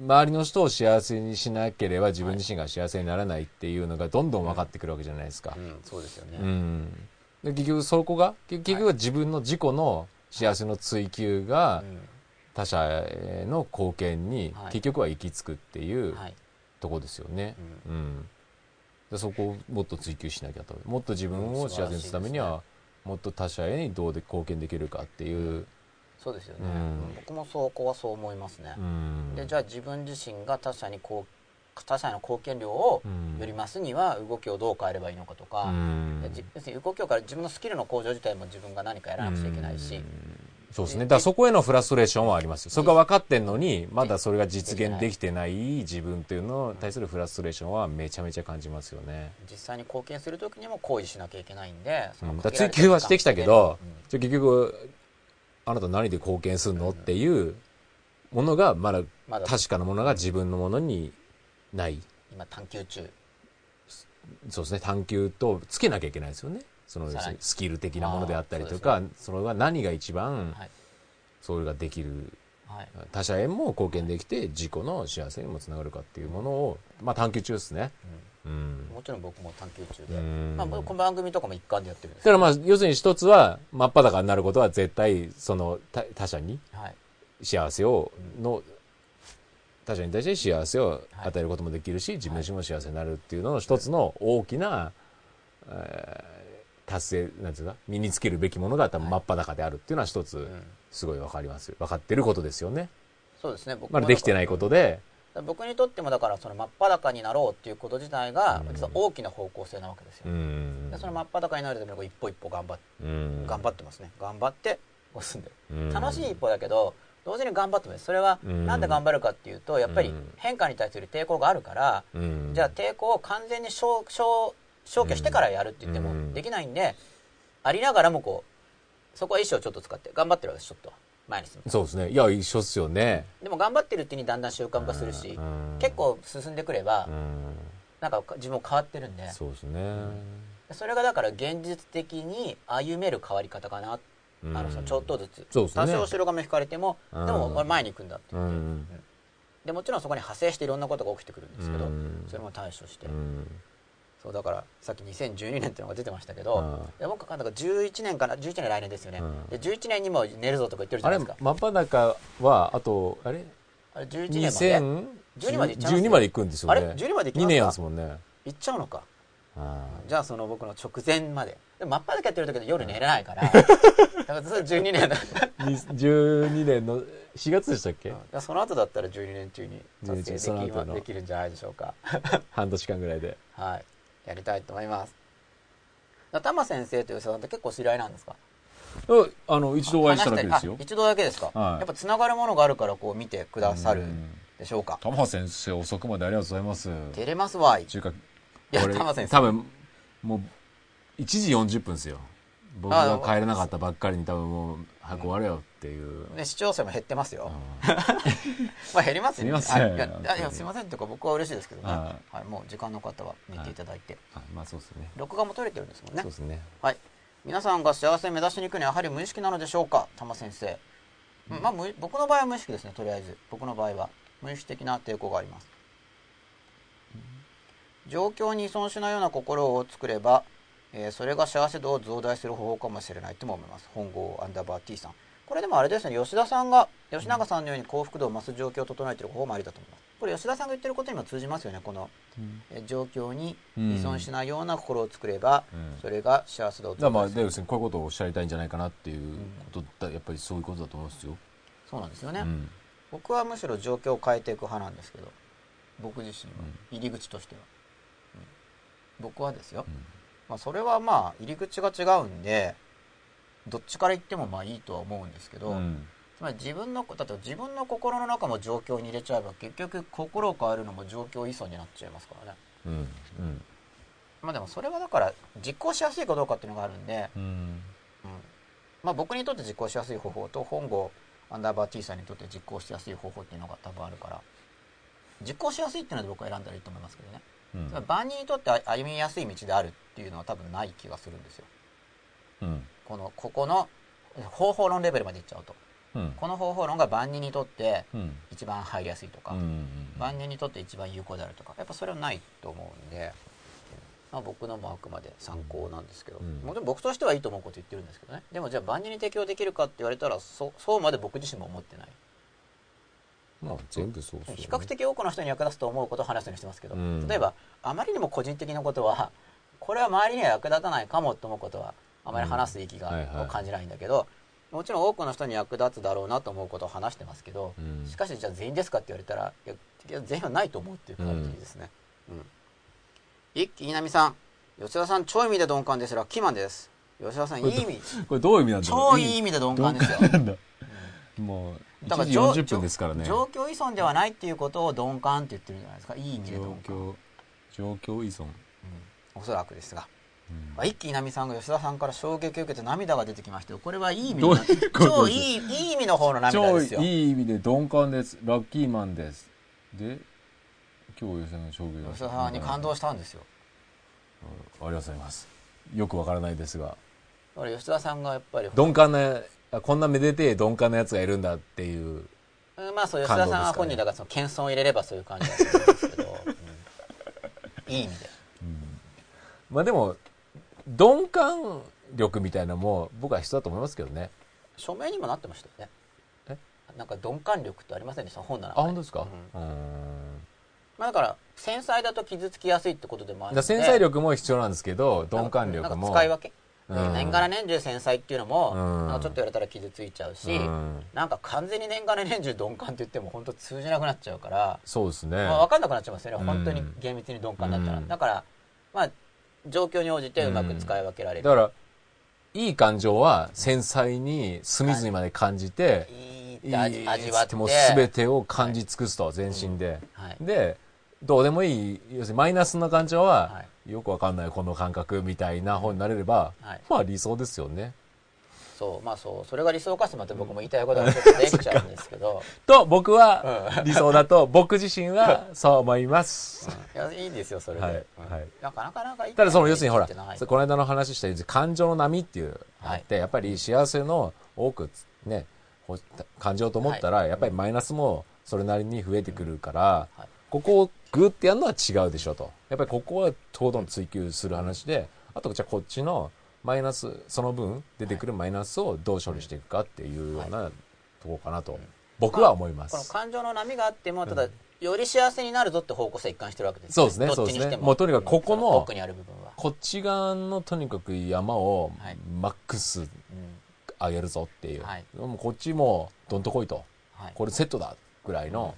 周りの人を幸せにしなければ自分自身が幸せにならないっていうのがどんどん分かってくるわけじゃないですか。う、ん、そうですよね、うん。で結局そこが結結局は自分の自己の幸せの追求がうん。他者への貢献にはい。結局は行き着くっていうはい。とこですよね、ううんでそこをもっと追求しなきゃと。もっと自分を幸せにするためにはもっと他者へにどうで貢献できるかっていう、そうですよね、うん。僕もそこはそう思いますね、うん、でじゃあ自分自身が他者にこう他者への貢献量をうん。より増すには動きをどう変えればいいのかとか、うん。要するに動きを変える自分のスキルの向上自体も自分が何かやらなくちゃいけないし、そうですね。だからそこへのフラストレーションはありますよ。そこが分かってんのに、まだそれが実現できてない自分っていうのに対するフラストレーションはめちゃめちゃ感じますよね。実際に貢献する時にも行為しなきゃいけないんで、そのうん、追求はしてきたけどうん、じゃあ結局、あなた何で貢献するのっていうものが、まだまだ確かなものが自分のものにない。今探求中そうですね、探求とつけなきゃいけないですよね。そのスキル的なものであったりとあか、それが何が一番はい。それができる。はい。他者へも貢献できて自己の幸せにもつながるかっていうものを、まあ、探求中ですね。うん。もちろん僕も探求中うで、ん。まあ、この番組とかも一環でやってるんです。だからまあ、要するに一つは、真っ裸になることは絶対、その、他他者にはい。幸せを、の、他者に対して幸せをはい。与えることもできるし、自分自身も幸せになるっていうのの一つの大きな、えー達成、なんていうか、身につけるべきものが多分真っ裸であるっていうのは一つ、うん。すごいわかります。分かってることですよね。そうですね。僕もまだできてないことで、僕にとってもだからその真っ裸になろうっていうこと自体がうん。実は大きな方向性なわけですよ、うん。でその真っ裸になるために一歩一歩頑張っうん。頑張ってますね。頑張って進んで。るうん。楽しい一歩だけど同時に頑張ってます。それはうん。なんで頑張るかっていうとやっぱりうん。変化に対する抵抗があるからうん。じゃあ抵抗を完全に消消消去してからやるって言ってもうん。できないんでありながらもこうそこは意志をちょっと使って頑張ってるわけですちょっと。前に進む。そうですね。いや、一緒っすよね。でも頑張ってるうちにだんだん習慣化するしうん。結構進んでくればうん。なんか自分も変わってるんで。そうですね。それがだから現実的に歩める変わり方かな、うんあのそのちょっとずつ、そうですね。多少後ろ髪引かれても、うん。でも俺前に行くんだって。う言って、ん。でもちろんそこに派生していろんなことが起きてくるんですけど、うん。それも対処して、うんそうだからさっき2012年っていうのが出てましたけど、うん。で僕はなんか11年かな11年来年ですよね、うん。で11年にも寝るぞとか言ってるじゃあれ、ないですか。真っ裸は、あと、あれ？あれ11年まで12まで行っちゃいます12まで行くんですよね。あれ？12まで行きますか？2年ですもんね。行っちゃうのか。あじゃあその僕の直前まで。でも真っ裸やってる時で夜寝れないから。だからそれ12年だ。あ12年の4月でしたっけ？だからその後だったら12年中に達成できできるんじゃないでしょうか。半年間ぐらいで。はいやりたいと思います。玉先生という人さんって結構知り合いなんですか？あの、一度お会いしただけですよ。一度だけですか、はい。やっぱつながるものがあるからこう見てくださるでしょうか？玉羽先生、遅くまでありがとうございます。照れますわい。中華、いや俺玉先生。多分、もう、1時40分ですよ。僕が帰れなかったばっかりに多分もう、早く終われよっていう。ね、視聴者も減ってますよ。まあ減りますよね。すいませんあいやすいませんというか僕は嬉しいですけどね。ははい、もう時間の方は寝ていただいて、あまあそうですね。録画も撮れてるんですもんねそう。ですね。はい。皆さんが幸せを目指しに行くにはやはり無意識なのでしょうか、玉先生。うんまあ無僕の場合は無意識ですね。とりあえず僕の場合は無意識的な抵抗があります。状況に依存しないような心を作れば、えーそれが幸せ度を増大する方法かもしれないとも思います。本郷アンダーバー T さん。これでもあれですね、吉田さんが、吉永さんのように幸福度を増す状況を整えている方法もありだと思います。これ吉田さんが言ってることにも通じますよね、この、えー状況に依存しないような心を作れば、うんそれが幸せだからまあ、増大する。で、要するにこういうことをおっしゃりたいんじゃないかなっていうことだ、やっぱりそういうことだと思うんですよ。そうなんですよね。うん。僕はむしろ状況を変えていく派なんですけど僕自身は入り口としては、うん僕はですよ、まあ、それはまあ入り口が違うんでどっちから言ってもまあいいとは思うんですけど、うん。つまり自分のだって自分の心の中も状況に入れちゃえば結局心を変えるのも状況依存になっちゃいますからねうん。うん。まあでもそれはだから実行しやすいかどうかっていうのがあるんで、うん。うんまあ、僕にとって実行しやすい方法と本郷アンダーバー T さんにとって実行しやすい方法っていうのが多分あるから実行しやすいっていうので僕は選んだらいいと思いますけどね、うん万人にとって歩みやすい道であるっていうのは多分ない気がするんですようん。このここの方法論レベルまでいっちゃうと。うん。この方法論が万人にとってうん。一番入りやすいとか、うん。万人にとって一番有効であるとかやっぱそれはないと思うんで、まあ、僕のもあくまで参考なんですけど、うん。もちろん僕としてはいいと思うこと言ってるんですけどね。でもじゃあ万人に適用できるかって言われたらそそうまで僕自身も思ってない。まあ、全部そうね。比較的多くの人に役立つと思うことを話すようにしてますけど、うん。例えばあまりにも個人的なことはこれは周りには役立たないかもと思うことはあまり話す意義が、感じないんだけどもちろん多くの人に役立つだろうなと思うことを話してますけど、うん。しかしじゃあ全員ですかって言われたらいや全員はないと思うっていう感じですね、うん。一木稲美さん。吉田さん超意味で鈍感ですらキーマンです。吉田さんいい意味。これどういう意味なんだろう？超いい意味で鈍感ですよ。もう1時だから状40分ですからね。状況依存ではないっていうことを鈍感って言ってるんじゃないですか？いい意味で状鈍感、況状況依存。おそらくですが、うんまあ、一気に奈美さんが吉田さんから衝撃を受けて涙が出てきましたよ。これはいい意味の超いいいい意味の方の涙超ですよ。いい意味で鈍感です。ラッキーマンです。で今日吉田の衝撃が。吉田さんに感動したんですよ。ありがとうございます。よくわからないですが。だから吉田さんがやっぱり鈍感なあこんなめでてえ鈍感なやつがいるんだっていううんまあそう吉田さんは本人だからその謙遜を入れればそういう感じだと思うんですけど、うん。いい意味で。まあでも鈍感力みたいなのも僕は必要だと思いますけどね。署名にもなってましたよね。え？なんか鈍感力ってありませんでした？本なあの本当ですか？うん。うん。まあだから繊細だと傷つきやすいってことでもある繊細力も必要なんですけど鈍感力も。使い分け、うん。年がら年中繊細っていうのも、うん。なんかちょっと言われたら傷ついちゃうし、うん。なんか完全に年がら年中鈍感って言っても本当通じなくなっちゃうから、そうですね、まあ、分かんなくなっちゃいますよね、うん本当に厳密に鈍感だったら、うん。だからまあ状況に応じてうまく使い分けられる、だからいい感情は繊細に隅々まで感じて、い。い味味わって。もう全てを感じ尽くすと、全身で、はい。でどうでもいい要するにマイナスな感情は、はい。よくわかんないこの感覚みたいな方になれれば、はい。まあ理想ですよねそうまあそうそれが理想かしてまって僕も言いたいことがちょっと できちゃうんですけど。と僕は理想だと 僕自身はそう思います、いやいいですよそれで、はいうん。はい。なかなかなんかいいただその要するにほらこの間の話したように感情の波っていうのがあって、やっぱり幸せの多くねほ感情と思ったら、やっぱりマイナスもそれなりに増えてくるから、はい。ここをグッてやるのは違うでしょと。やっぱりここはとどん追求する話であとじゃあこっちのマイナスその分出てくるマイナスをどう処理していくかっていうようなとこかなと、僕は思いまこのす、感情の波があってもただ、より幸せになるぞって方向性一貫してるわけですそうですねそうですね。も。うとにかくここのそ奥にある部分は、こっち側のとにかく山をはい。マックスうん上げるぞっていう、はい。もうこっちもどんとこいと。はい、これセットだぐらいの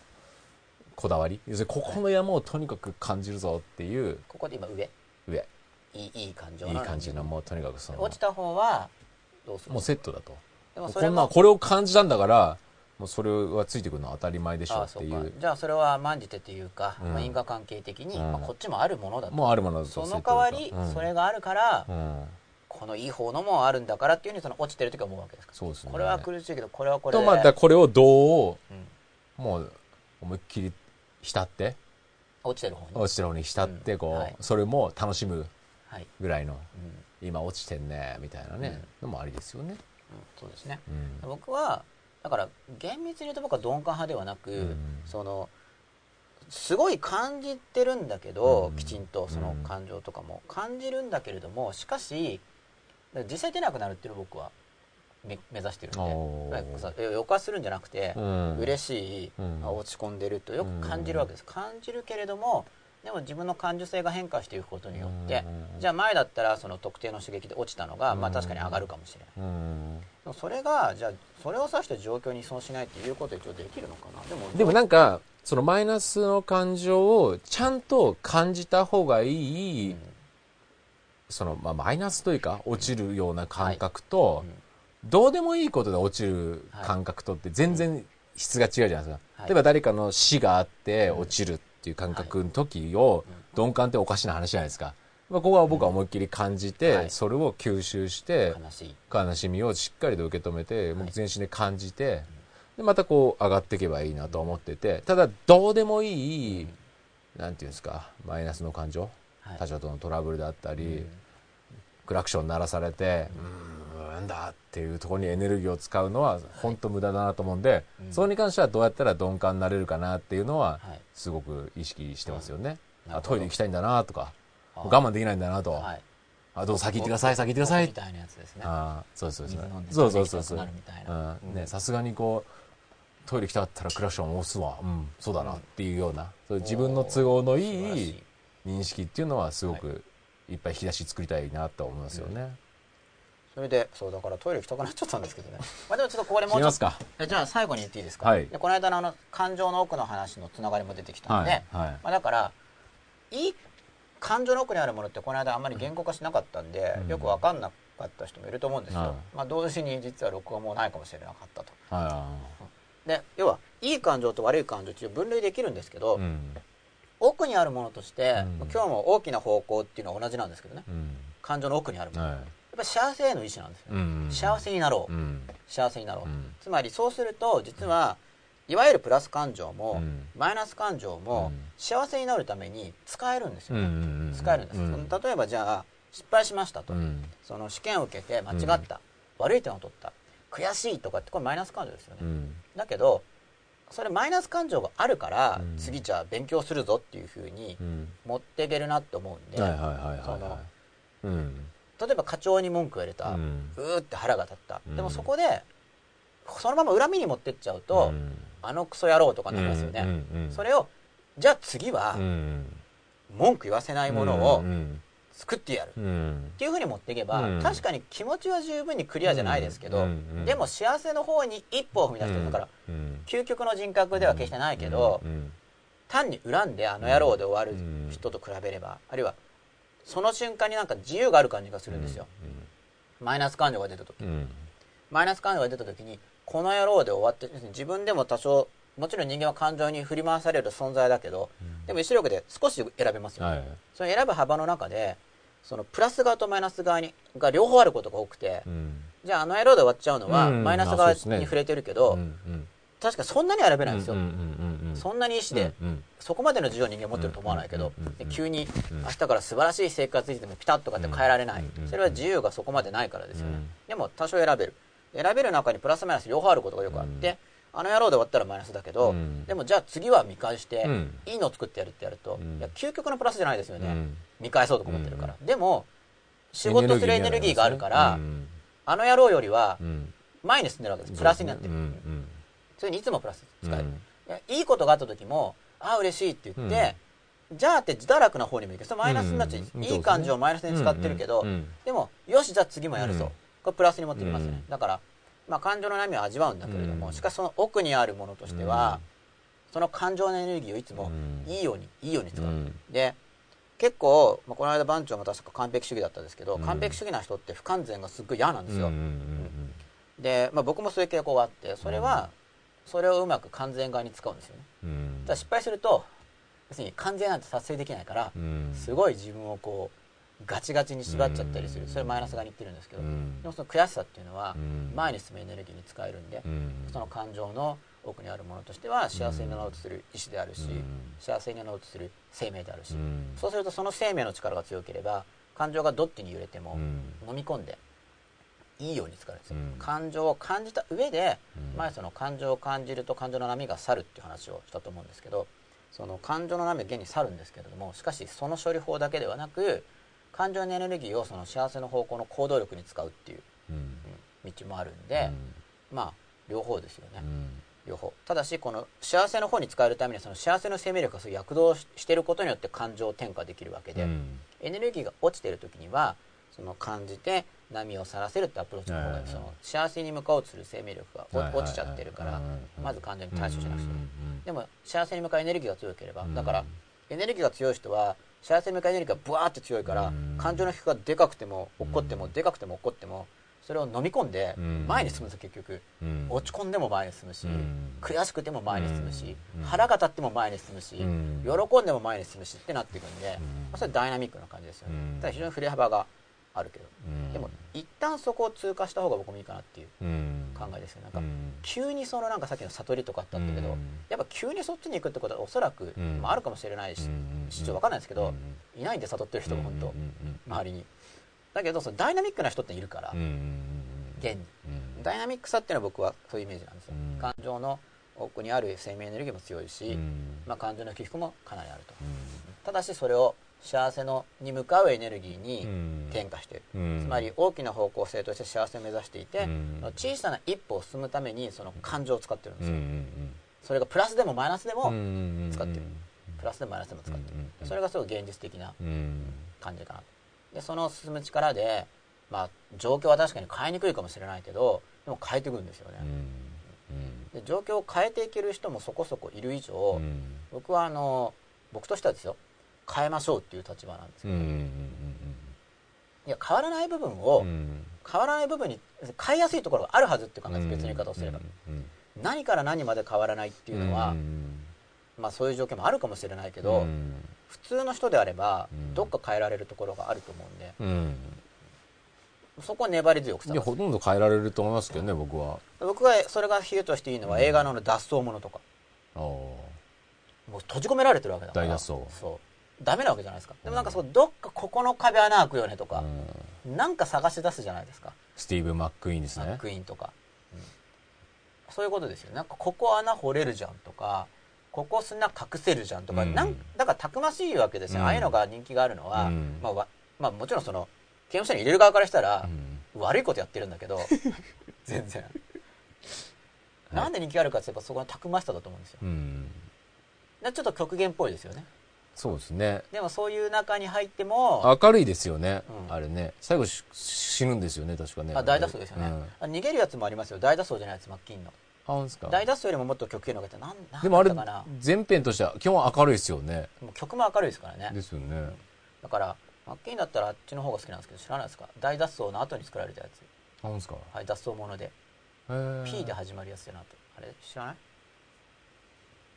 こだわり。要するにここの山をとにかく感じるぞっていう。ここで今上。上いいいい感情いい感じのもうとにかくその。落ちた方はどうする？もうセットだと。でもそれもこんなこれを感じたんだからもうそれはついてくるのは当たり前でしょああそうかっていう。じゃあそれは甘んじてっていうか、うん。まあ、因果関係的に、うん。まあ、こっちもあるものだと。もうあるものだと。その代わり、うん。それがあるから、うん。このいい方のもあるんだからっていうふうにその落ちてる時は思うわけですか。そうですね。これは苦しいけどこれはこれで。とまたこれをどううん。もう思いっきり浸って落ちてる方に、落ちてる方に浸ってこう、うん。はい。それも楽しむはいぐらいのうん。今落ちてんねみたいなね、のもありですよね、うん、そうですね。うん。僕はだから厳密に言うと僕は鈍感派ではなく、うん。そのすごい感じてるんだけど、うん。きちんとその感情とかも。感じるんだけれどもしかし実際出なくなるっていうのを僕はめ目指してるんで。なんかさ予感するんじゃなくて、うん。嬉しい、うん。あ落ち込んでるとよく感じるわけです、感じるけれどもでも自分の感受性が変化していくことによって、うん。じゃあ前だったらその特定の刺激で落ちたのが、まあ、うん確かに上がるかもしれない、それがじゃあそれを指して状況に依存しないっていうこと一応できるのかな。でもでもなんかそのマイナスの感情をちゃんと感じた方がいい、うん。その、まあ、マイナスというか落ちるような感覚と、うん。どうでもいいことで落ちる感覚とって全然質が違うじゃないですか、はい。例えば誰かの死があって落ちるっていう感覚の時を鈍感っておかしな話じゃないですか、まあ、ここは僕は思いっきり感じて、はい。それを吸収して悲しみをしっかりと受け止めて、もう全身で感じてでまたこう上がっていけばいいなと思ってて。ただどうでもいい、なんていうんですかマイナスの感情、はい。他者とのトラブルだったり、クラクション鳴らされて、うーん、なんだっていうところにエネルギーを使うのは本当無駄だなと思うんで、うんそれに関してはどうやったら鈍感になれるかなっていうのははいすごく意識してますよね。なるほどあトイレ行きたいんだなとか、あ我慢できないんだなと、はいあどうぞ先行ってください、先行ってくださいみ。たいなやつですねああ、そうそうそうそうそうそうそう。さすがにこう、トイレ来たかったらクラクション押すわ。うん、そうだなっていうような、そういう自分の都合のいい認識っていうのはすごくいっぱい引き出し作りたいなと思いますよね。それでそうだからトイレ行きたくなっちゃったんですけどね。まあでもちょっとここでもうちょっとじゃあ最後に言っていいですか、はい。でこの間のあの感情の奥の話のつながりも出てきたので、はい。はい。まあ、だからいい感情の奥にあるものってこの間あんまり言語化しなかったんで、うん。よく分かんなかった人もいると思うんですよ、はい。まあ、同時に実は録画もないかもしれなかったと。はで要はいい感情と悪い感情って分類できるんですけど、いうん。奥にあるものとして、うん。今日も大きな方向っていうのは同じなんですけどね。うん。感情の奥にあるもの、はぱ幸せへの意志なんですよ、いうん。幸せになろう、うん。幸せになろう、うん。つまりそうすると実はいわゆるプラス感情も、うん。マイナス感情も、うん。幸せになるために使えるんですよ。ね、うんうん使えるんです、うん。例えばじゃあ失敗しましたと、うん。その試験を受けて間違った、悪い点を取った。悔しいとかってこれマイナス感情ですよね、うん。だけどそれマイナス感情があるから、うん。次じゃあ勉強するぞっていうふうにうん。持っていけるなって思うんで、はいはいはいはいそのはいうん例えば課長に文句を入れた、ううんーって腹が立った、うん。でもそこでそのまま恨みに持ってっちゃうと、うん。あのクソ野郎とかになりますよね、うんうんそれをじゃあ次はうん。文句言わせないものをうん作ってやる、っうん。ていうふうに持っていけば、うん。確かに気持ちは十分にクリアじゃないですけど、でも幸せの方に一歩を踏み出してるだから、うん究極の人格では決してないけど、うん単に恨んであの野郎で終わる人と比べれば、あるいはその瞬間になんか自由がある感じがするんですよ、マイナス感情が出た時、うん。うんマイナス感情が出た時にこの野郎で終わって自分でも多少もちろん人間は感情に振り回される存在だけど、でも意志力で少し選べますよ、はい。その選ぶ幅の中でそのプラス側とマイナス側にが両方あることが多くて、うん。じゃああの野郎で終わっちゃうのは、うん。マイナス側に触れてるけど、確かそんなには選べないんですよ、そんなに意志で、うんそこまでの自由を人間持ってると思わないけど、急にうん明日から素晴らしい生活リズムピタッとかって変えられない、それは自由がそこまでないからですよね、うん。でも多少選べる。選べる中にプラスマイナス両方あることがよくあって、あの野郎で終わったらマイナスだけど、うん。でもじゃあ次は見返して、うん。いいのを作ってやるってやると、うん。いや究極のプラスじゃないですよね、うん。見返そうとか思ってるから、でも仕事するエネルギーがあるから、うん。あの野郎よりはうん。前に進んでるわけです。プラスになってる、それにいつもプラス使える、うん。いやいいことがあった時もああ嬉しいって言って、じゃあって自堕落な方にもいくそれマイナスになっちゃう、うん。いい感情をマイナスに使ってるけど、うんうんでもよしじゃあ次もやるぞ、うん。これプラスに持ってきます。ね、うん。だから、まあ、感情の波を味わうんだけれども、うん。しかしその奥にあるものとしては、その感情のエネルギーをいつもうん。いいように、いいように使う、うん。で結構、まあ、この間番長も確か完璧主義だったんですけど、うん。完璧主義な人って不完全がすっごい嫌なんですよ、うんうんで、まあ、僕もそういう傾向があってそれは、それをうまく完全側に使うんですよね。うん。うんただ失敗すると要するに完全なんて達成できないから、うん。すごい自分をこうガチガチに縛っちゃったりする、それマイナス側に言ってるんですけど、うん。でもその悔しさっていうのはうん。前に進むエネルギーに使えるんで、うん。その感情の奥にあるものとしては幸せになろうとする意志であるし、うん。幸せになろうとする生命であるし、うん。そうするとその生命の力が強ければ感情がどっちに揺れてもうん。飲み込んでいいように使えるんですよ、うん。感情を感じた上で、うん。前その感情を感じると感情の波が去るっていう話をしたと思うんですけどその感情の波は現に去るんですけれどもしかしその処理法だけではなく感情のエネルギーをその幸せの方向の行動力に使うっていう、うん。うん道もあるんで、まあ両方ですよね、うん。両方。ただしこの幸せの方に使えるためにはその幸せの生命力が躍動ししてることによって感情を転化できるわけで、うん。エネルギーが落ちてる時にはその感じて波をさらせるってアプローチの方がその幸せに向かおうとする生命力が落ちちゃってるから、うんまず感情に対処しなくても、うんでも幸せに向かうエネルギーが強ければ、うんだからエネルギーが強い人は幸せに向かうエネルギーがブワーって強いから、うん感情の引くがでかくても起こっても、でかくても起こってもそれを飲み込んでうん前に進むんですよ結局、うん落ち込んでも前に進むし、うん悔しくても前に進むし、うん腹が立っても前に進むし、うん喜んでも前に進むしってなっていくんで、それダイナミックな感じですよね、うん。ただ非常に振れ幅があるけど、うん。でも一旦そこを通過した方が僕もいいかなっていううん。考えですよなんか、うん。急にそのなんかさっきの悟りとかあったんだけど、うん。やっぱ急にそっちに行くってことはおそらく、うん。まあ、あるかもしれないし、うんちょっと分かんないですけど、うんいないんで悟ってる人が本当、周りに。だけどそのダイナミックな人っているから、現に。うん。ダイナミックさっていうのは僕はそういうイメージなんですよ、うん。感情の奥にある生命エネルギーも強いし、うん。まあ、感情の起伏もかなりあると、うん。ただしそれを幸せのに向かうエネルギーにうん。転化している、うん。つまり大きな方向性として幸せを目指していて、うん。小さな一歩を進むためにその感情を使ってるんですよ、うんそれがプラスでもマイナスでも、うん使ってる。プラスでもマイナスでも使ってる、うんそれがすごい現実的なうん。感じかな。でその進む力で、まあ、状況は確かに変えにくいかもしれないけどでも変えていくんですよね、で状況を変えていける人もそこそこいる以上、僕はあの僕としてはですよ変えましょうっていう立場なんですよ、うんうんいや変わらない部分を、うん。変わらない部分に変えやすいところがあるはずっていう考えです別の言い方をすれば、うん何から何まで変わらないっていうのは、うんまあそういう条件もあるかもしれないけど、うん。普通の人であれば、うん。どっか変えられるところがあると思うんで。うん。そこは粘り強くほとんど変えられると思いますけどね僕は。僕がそれが比喩としていいのは映画の脱走ものとか。もう閉じ込められてるわけだから。大脱走。そうダメなわけじゃないですか。でもなんかそうどっかここの壁穴開くよねとかう、ん。なんか探し出すじゃないですか。スティーブ・マック・イーンですマッねクイーンとか、うん。そういうことですよなんかここ穴掘れるじゃんとかここ砂隠せるじゃんとか、うん。なんだからたくましいわけですよ、うん。ああいうのが人気があるのは、うん。まあわまあ、もちろんその刑務所に入れる側からしたらう、ん。悪いことやってるんだけど 全然、なんで人気があるかってやっぱそこのたくましさだと思うんですよ。ちょっと極限っぽいですよねそうですね。でもそういう中に入っても明るいですよね。うん。あれね。最後し死ぬんですよね確かね。あ大脱走ですよね、うん。あ逃げるやつもありますよ。大脱走じゃないやつマッキンの。あ本当ですか。大脱走よりももっと極限の方がなんなんでもあれだったかな。全編としては基本明るいですよね。もう曲も明るいですからね。ですよね。だからマッキンだったらあっちの方が好きなんですけど知らないですか。大脱走の後に作られたやつ。あ本当ですか。はい脱走もので。P で始まるやつじゃなくてあれ知らない？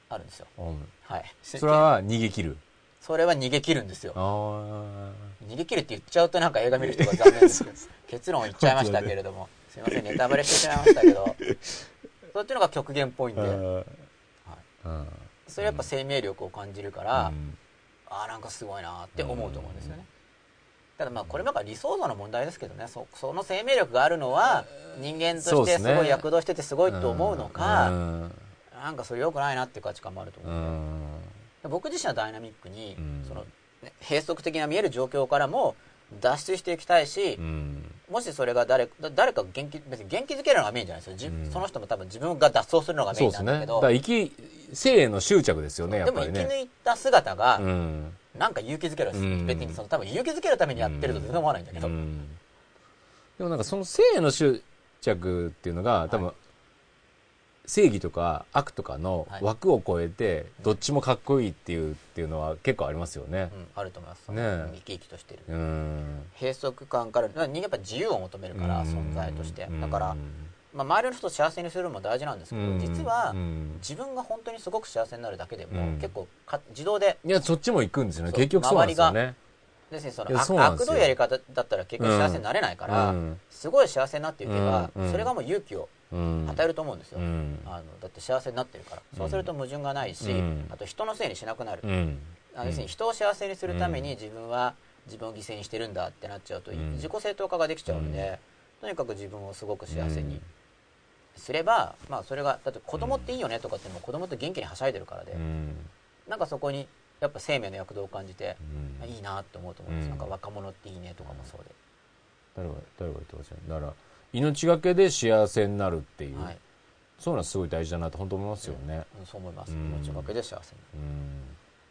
あるんですよ。うん。はい。それは逃げ切るそれは逃げ切るんですよ。逃げ切るって言っちゃうとなんか映画見る人が残念ですけど 結論言っちゃいましたけれども。すいませんネタバレしてしまいましたけど。そっちのが極限っぽいんで。うんそれやっぱ生命力を感じるから、うん。ああなんかすごいなって思うと思うんですよね。ただまあこればか理想像の問題ですけどね。そその生命力があるのは人間としてすごい躍動しててすごいと思うのかうん。なんかそれ良くないなっていう価値観もあるとう思う、ん僕自身はダイナミックに、うん。そのね閉塞的な見える状況からも脱出していきたいし、うん。もしそれが誰だ誰かを元気別に元気づけるのがメインじゃないですうん。その人も多分自分が脱走するのがメインなんだけど、ね。だから生き生への執着ですよねやでも生き抜いた姿がうん。なんか勇気づける、うん。別にその多分勇気づけるためにやってると全然思わないんだけど、うん。でもなんかその生への執着っていうのが多分、は正義とか悪とかのはい。枠を超えてどっちもかっこいいっていうっていうのは結構ありますよね。うん、あると思います、ねえ。生き生きとしてる。うん。閉塞感から人間やっぱ自由を求めるから、うん。存在として。うん。だから、まあ、周りの人を幸せにするのも大事なんですけど、うん。実は、うん自分が本当にすごく幸せになるだけでも、うん。結構か自動でいやそっちも行くんですよね。結局そうなんですよねいやですねそのそ悪どいやり方だったら結局幸せになれないから、うん。すごい幸せになっていけば、それがもう勇気をうん。与えると思うんですよ、うん。あのだって幸せになってるから、そうすると矛盾がないし、うん。あと人のせいにしなくなる、うん。あ要するに人を幸せにするために自分は自分を犠牲にしてるんだってなっちゃうと、ん。自己正当化ができちゃうので、とにかく自分をすごく幸せにすれば、まあそれがだって子供っていいよねとかっても子供って元気にはしゃいでるからで、うん。なんかそこにやっぱ生命の躍動を感じて、うん。いいなって思うと思うんです、うん。なんか若者っていいねとかもそうで、誰が誰が言ってました？ねだから命がけで幸せになるっていう、はい。そういうのはすごい大事だなと本当思いますよね。うん。そう思います、うん。命がけで幸せに。うん。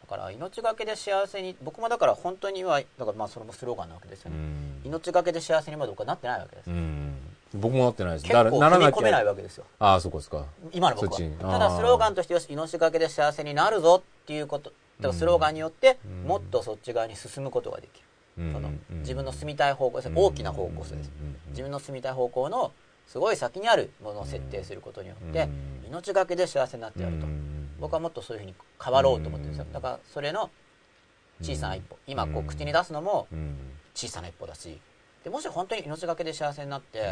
だから命がけで幸せに僕もだから本当にはだからまあそれもスローガンなわけですようね、ん。命がけで幸せにまだ僕はなってないわけです、うん。僕もなってないです。結構踏み込めないわけですよ。ああそこですか。今の僕は。ただスローガンとしてよし命がけで幸せになるぞっていうことだからスローガンによってうん。もっとそっち側に進むことができる、うん。そのうん。自分の住みたい方向です大きな方向性。です、うん。自分の住みたい方向のすごい先にあるものを設定することによってうん。命がけで幸せになってやると。うん。僕はもっとそういうふうに変わろうと思ってるんですよ。だからそれの小さな一歩。今こう口に出すのもうん。小さな一歩だし。でもし本当に命がけで幸せになって、うん。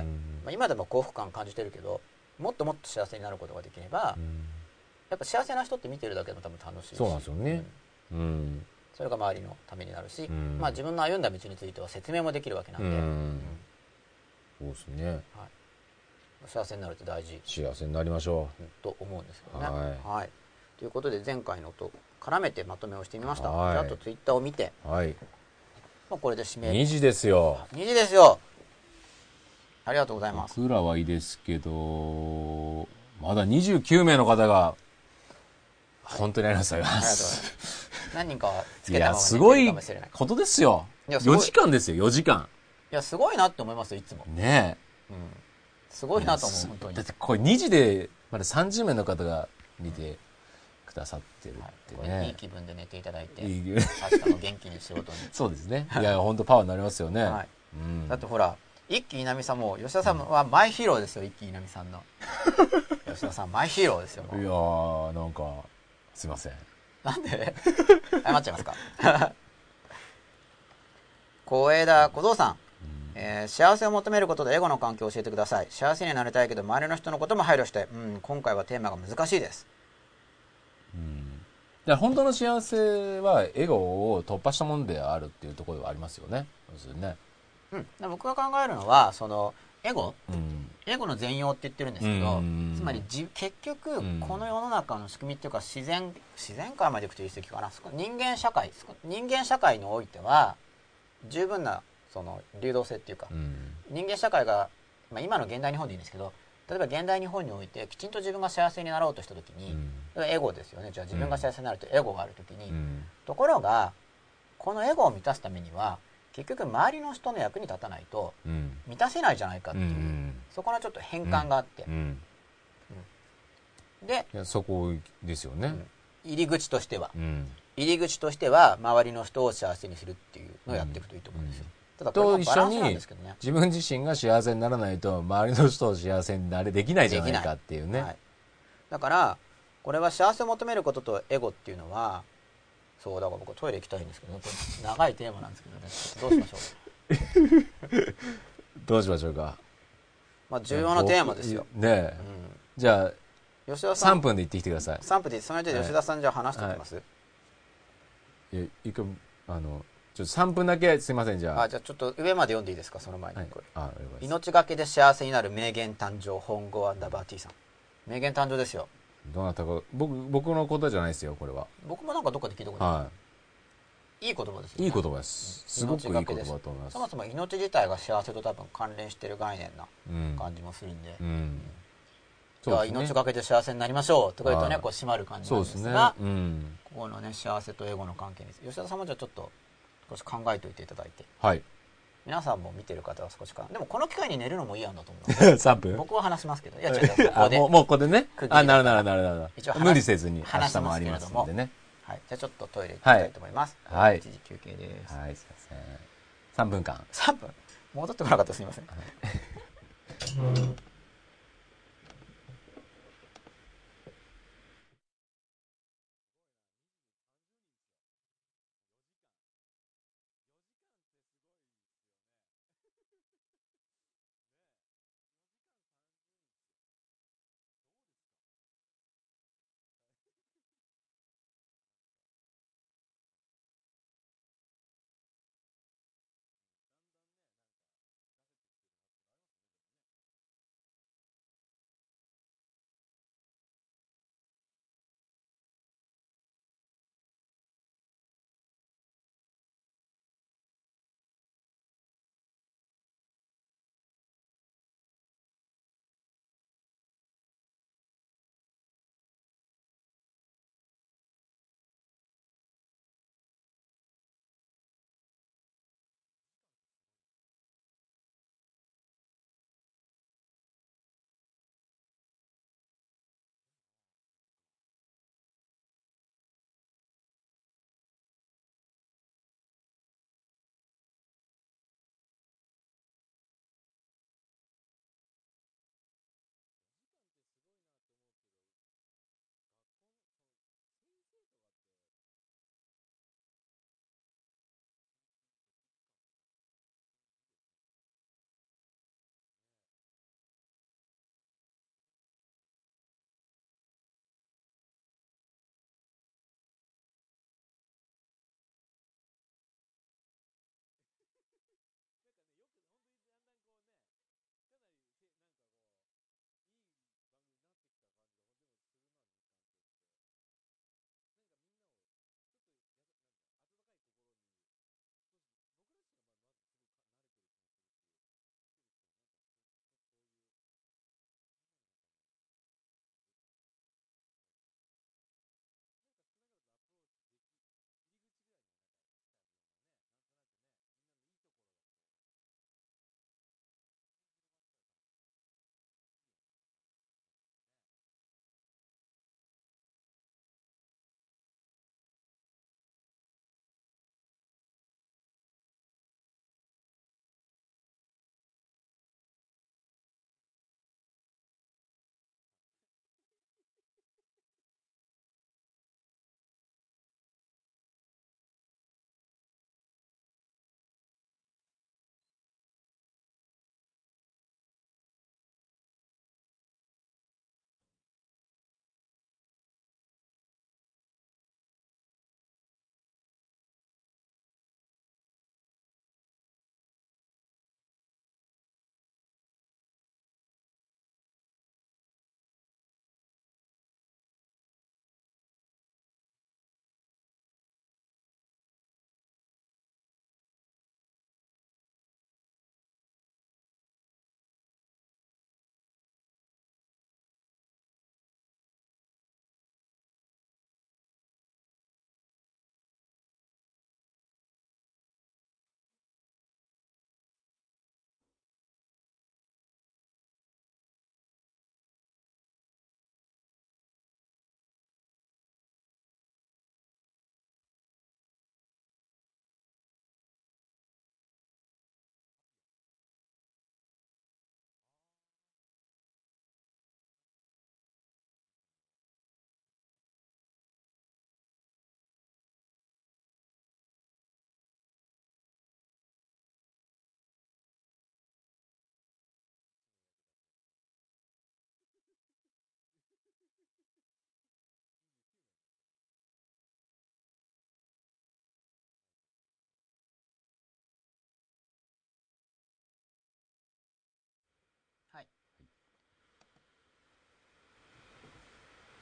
まあ、今でも幸福感感じてるけどもっともっと幸せになることができれば、うんやっぱ幸せな人って見てるだけでも多分楽しいし。そうなんですよね。うん。うんそれが周りのためになるし、うん。まあ、自分の歩んだ道については説明もできるわけなんで、うん。うんそうですね。幸せになるって大事。幸せになりましょう。んと思うんですよね。はい。ということで前回のと絡めてまとめをしてみました。はい。ああとツイッターを見て、うはい。まあ、これで締め2時ですよ。2時ですよ。ありがとうございます。僕らはいいですけどまだ29名の方が本当にありがとうございます。何人かはついけたままやすごい。ことですよいやすごい4時間ですよ4時間いや、すごいなって思いますよ、いつも。ねうん。すごえいなと思う、本当に。だってこれ2時でまだ30名の方が見てくださってるはいってこれいいね、気分で寝ていただいて、いい明日も元気に仕事に。そうですねいや本当パワーになりますよね、はい。うんだってほら一木稲美さんも吉田さんはマイヒーローですよ一木稲美さんの 吉田さんマイヒーローですよもいうやーなんかすいません。なんで？謝っちゃいますか。小枝小僧さん、えー幸せを求めることでエゴの関係を教えてください。幸せになりたいけど周りの人のことも配慮して、うん、今回はテーマが難しいです。だから本当の幸せはエゴを突破したものであるっていうところではありますよね。要するにね。うん、で僕が考えるのはそのエゴ？うん。エゴの全容って言ってるんですけどうん。つまりじ結局ん。この世の中の仕組みっていうか自然自然界までいくと言い過ぎかな。人間社会人間社会においては十分なその流動性っていうかうん。人間社会が、まあ、今の現代日本でいいんですけど例えば現代日本においてきちんと自分が幸せになろうとした時に、それはエゴですよね。じゃあ自分が幸せになるとエゴがある時に、うん。ところがこのエゴを満たすためには結局周りの人の役に立たないとうん。満たせないじゃないかっていう、うん。そこのちょっと変換があって。う、ん。でいやそこですよね。入り口としては。うん。入り口としては周りの人を幸せにするっていうのをやっていくといいと思うんですよ、ただこれと一緒もバランスなんにですけどね。自分自身が幸せにならないと周りの人を幸せになれできないじゃないかっていうね。はい、だからこれは幸せを求めることとエゴっていうのはそうだから僕トイレ行きたいんですけどこれ長いテーマなんですけどね。どうしましょう。どうしましょうか。まあ重要なテーマですよ、ねえ。うじゃん、吉田あさん。3分で言ってきてください。3分でその間で吉田さんじゃあ話しておきます、い。やいくあのちょっと3分だけすいません。じゃあ。あじゃあちょっと上まで読んでいいですか？その前に、はい。これ。あ了解です命がけで幸せになる名言誕生本郷アンダーバー T さん。名言誕生ですよどなたか。僕僕のことじゃないですよこれは。僕もなんかどっかで聞いたことある、はい。い言葉ですよね。いい言葉です。すごくいい言葉だと思います。そもそも命自体が幸せと多分関連してる概念なうん。感じもするんで、うん。じゃあ命がけで幸せになりましょうとか言うとねはい。こう締まる感じなんですがうん。ここのね幸せとエゴの関係に吉田さんもじゃあちょっと少し考えておいていただいて。はい皆さんも見てる方は少しか。でもこの機会に寝るのもいい案だと思う。3分？僕は話しますけど。いや違う違うここで。あもうもうここでね？あなるなるなるなる一応話無理せずに明話し日もありますけれどもますんでね。はい、じゃあちょっとトイレ行きたいと思います。はい。一時休憩です。はいすいません。3分間。3分？戻ってこなかったすみません。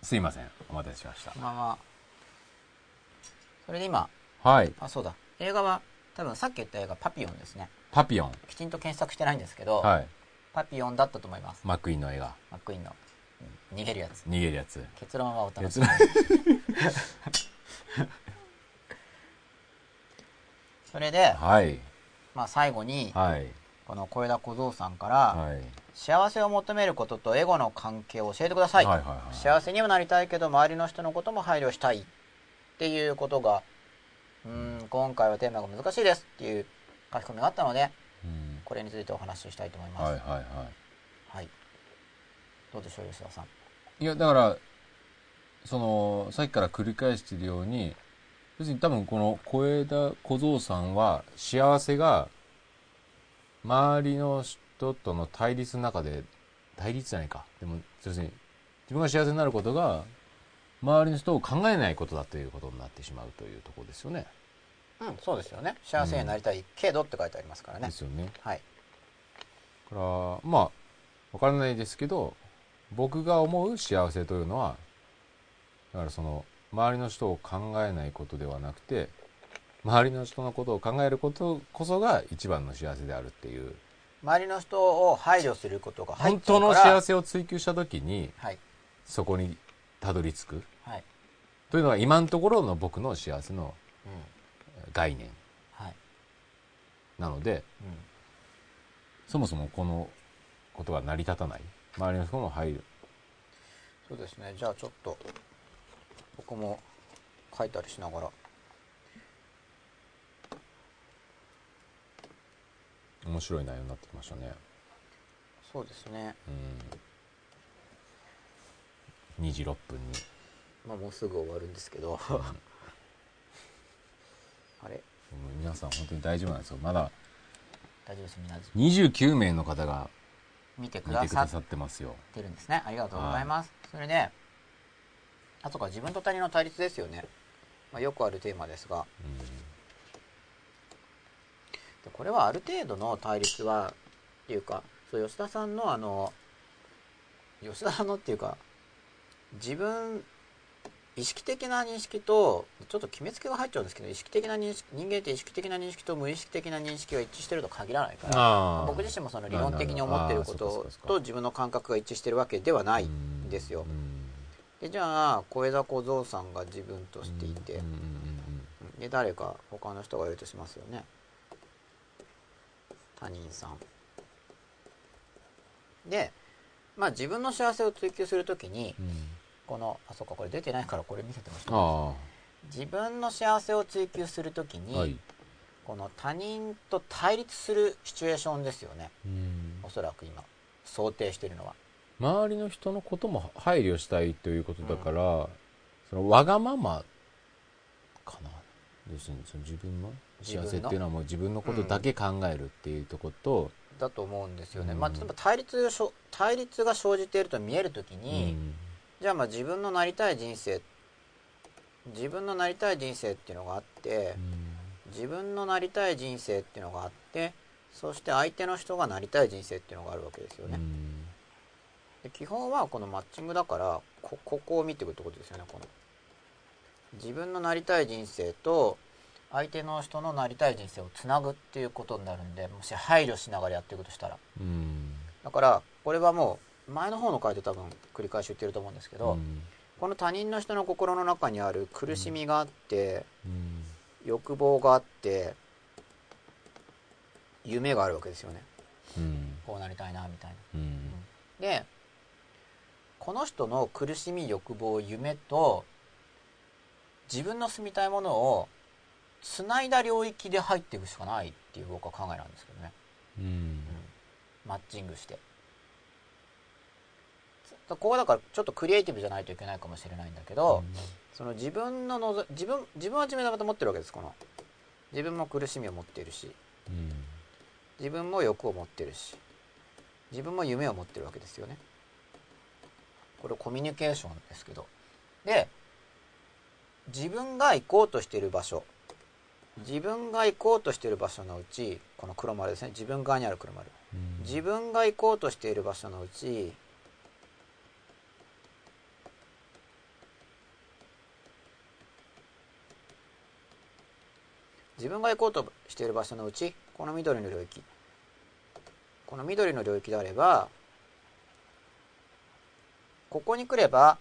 すいません。お待たせしました。まあまあそれで今はい。あそうだ。映画は多分さっき言った映画パピヨンですね。パピヨン。きちんと検索してないんですけど、はい。パピヨンだったと思います。マックイーンの映画。マックイーンのうん逃げるやつ。逃げるやつ。結論はお楽し結み論。それで、はい。まあ、最後にはい。この小枝小僧さんから、はい幸せを求めることとエゴの関係を教えてください、幸せにもなりたいけど周りの人のことも配慮したいっていうことがうーん。今回はテーマが難しいですっていう書き込みがあったのでうん。これについてお話ししたいと思います。はいはいはい。はい。どうでしょう吉田さん。いやだからそのさっきから繰り返しているように別に多分この小枝小僧さんは幸せが周りの人との対立の中で対立じゃないか。でも要するに自分が幸せになることが周りの人を考えないことだということになってしまうというところですよね。うんそうですよね。幸せになりたいけどって書いてありますからね、ですよね。はい。だからまあわからないですけど僕が思う幸せというのはだからその周りの人を考えないことではなくて周りの人のことを考えることこそが一番の幸せであるっていう周りの人を配慮することが本当の幸せを追求した時にはい。そこにたどり着く。はい。というのが今のところの僕の幸せのうん。概念。はい。なのでうん。そもそもこのことが成り立たない。周りの人も配慮そうですね。じゃあちょっと僕も書いたりしながら面白い内容になってきましたね。そうですね。うん。2時6分に。まあもうすぐ終わるんですけど。あれ？もう皆さん本当に大丈夫なんですよ。まだ大丈夫ですみん。な29名の方が見てく見ださってますよ。てるんですね。ありがとうございます、それであとか自分と他人の対立ですよね、まあ、よくあるテーマですがでこれはある程度の対立はっていうかそう吉田さんのあの吉田さんのっていうか自分意識的な認識とちょっと決めつけが入っちゃうんですけど意識的な認識人間って意識的な認識と無意識的な認識が一致してると限らないから僕自身もその理論的に思ってることと自分の感覚が一致してるわけではないんですよ。うんでじゃあ小枝小僧さんが自分としていてで誰か他の人がいるとしますよね他人さん。でまあ自分の幸せを追求するときにうん。うんこのあそっかこれ出てないからこれ見せてましたあ自分の幸せを追求するときに、あはい。この他人と対立するシチュエーションですよね。うん。おそらく今想定してるのは。周りの人のことも配慮したいということだから、そのわがままかな。要するにその自分の幸せっていうのはもう自分のことだけ考えるっていうところと、だと思うんですよね、うん。まあ例えば対立しょ対立が生じていると見えるときうに、ん。じゃあまあ自分のなりたい人生自分のなりたい人生っていうのがあって自分のなりたい人生っていうのがあってそして相手の人がなりたい人生っていうのがあるわけですよね、で基本はこのマッチングだからこここを見ていくってことですよねこの。自分のなりたい人生と相手の人のなりたい人生をつなぐっていうことになるんでもし配慮しながらやっていくとしたら。うん。だからこれはもう前の方の回で多分繰り返し言ってると思うんですけど、うん。この他人の人の心の中にある苦しみがあって、うん。欲望があって夢があるわけですよね。うん。こうなりたいなみたいな。うん。でこの人の苦しみ欲望夢と自分の住みたいものをつないだ領域で入っていくしかないっていう僕は考えなんですけどね。うん。マッチングして。ここはだからちょっとクリエイティブじゃないといけないかもしれないんだけど、その自分ののぞ自分自分は自分で持ってるわけですこの。自分も苦しみを持っているし。うん。自分も欲を持ってるし。自分も夢を持ってるわけですよね。これコミュニケーションですけど。で自分が行こうとしている場所自分が行こうとしている場所のうちこの黒丸ですね。自分側にある黒丸、うん、自分が行こうとしている場所のうち自分が行こうとしている場所のうちこの緑の領域。この緑の領域であればここに来れば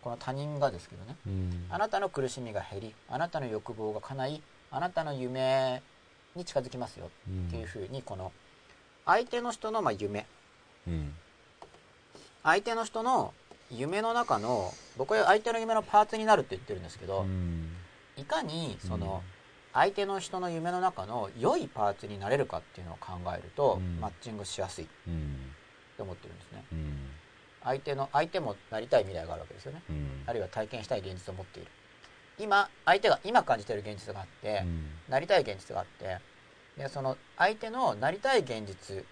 この他人がですけどね、うん、あなたの苦しみが減りあなたの欲望が叶いあなたの夢に近づきますよっていうふうにこの相手の人のまあ夢。うん。相手の人の夢の中の僕は相手の夢のパーツになるって言ってるんですけど、うん。いかにその相手の人の夢の中の良いパーツになれるかっていうのを考えると、うん。マッチングしやすいうんと思ってるんですね。うん。相手の相手もなりたい未来があるわけですよね。うん。あるいは体験したい現実を持っている今相手が今感じている現実があって、うん。なりたい現実があってでその相手のなりたい現実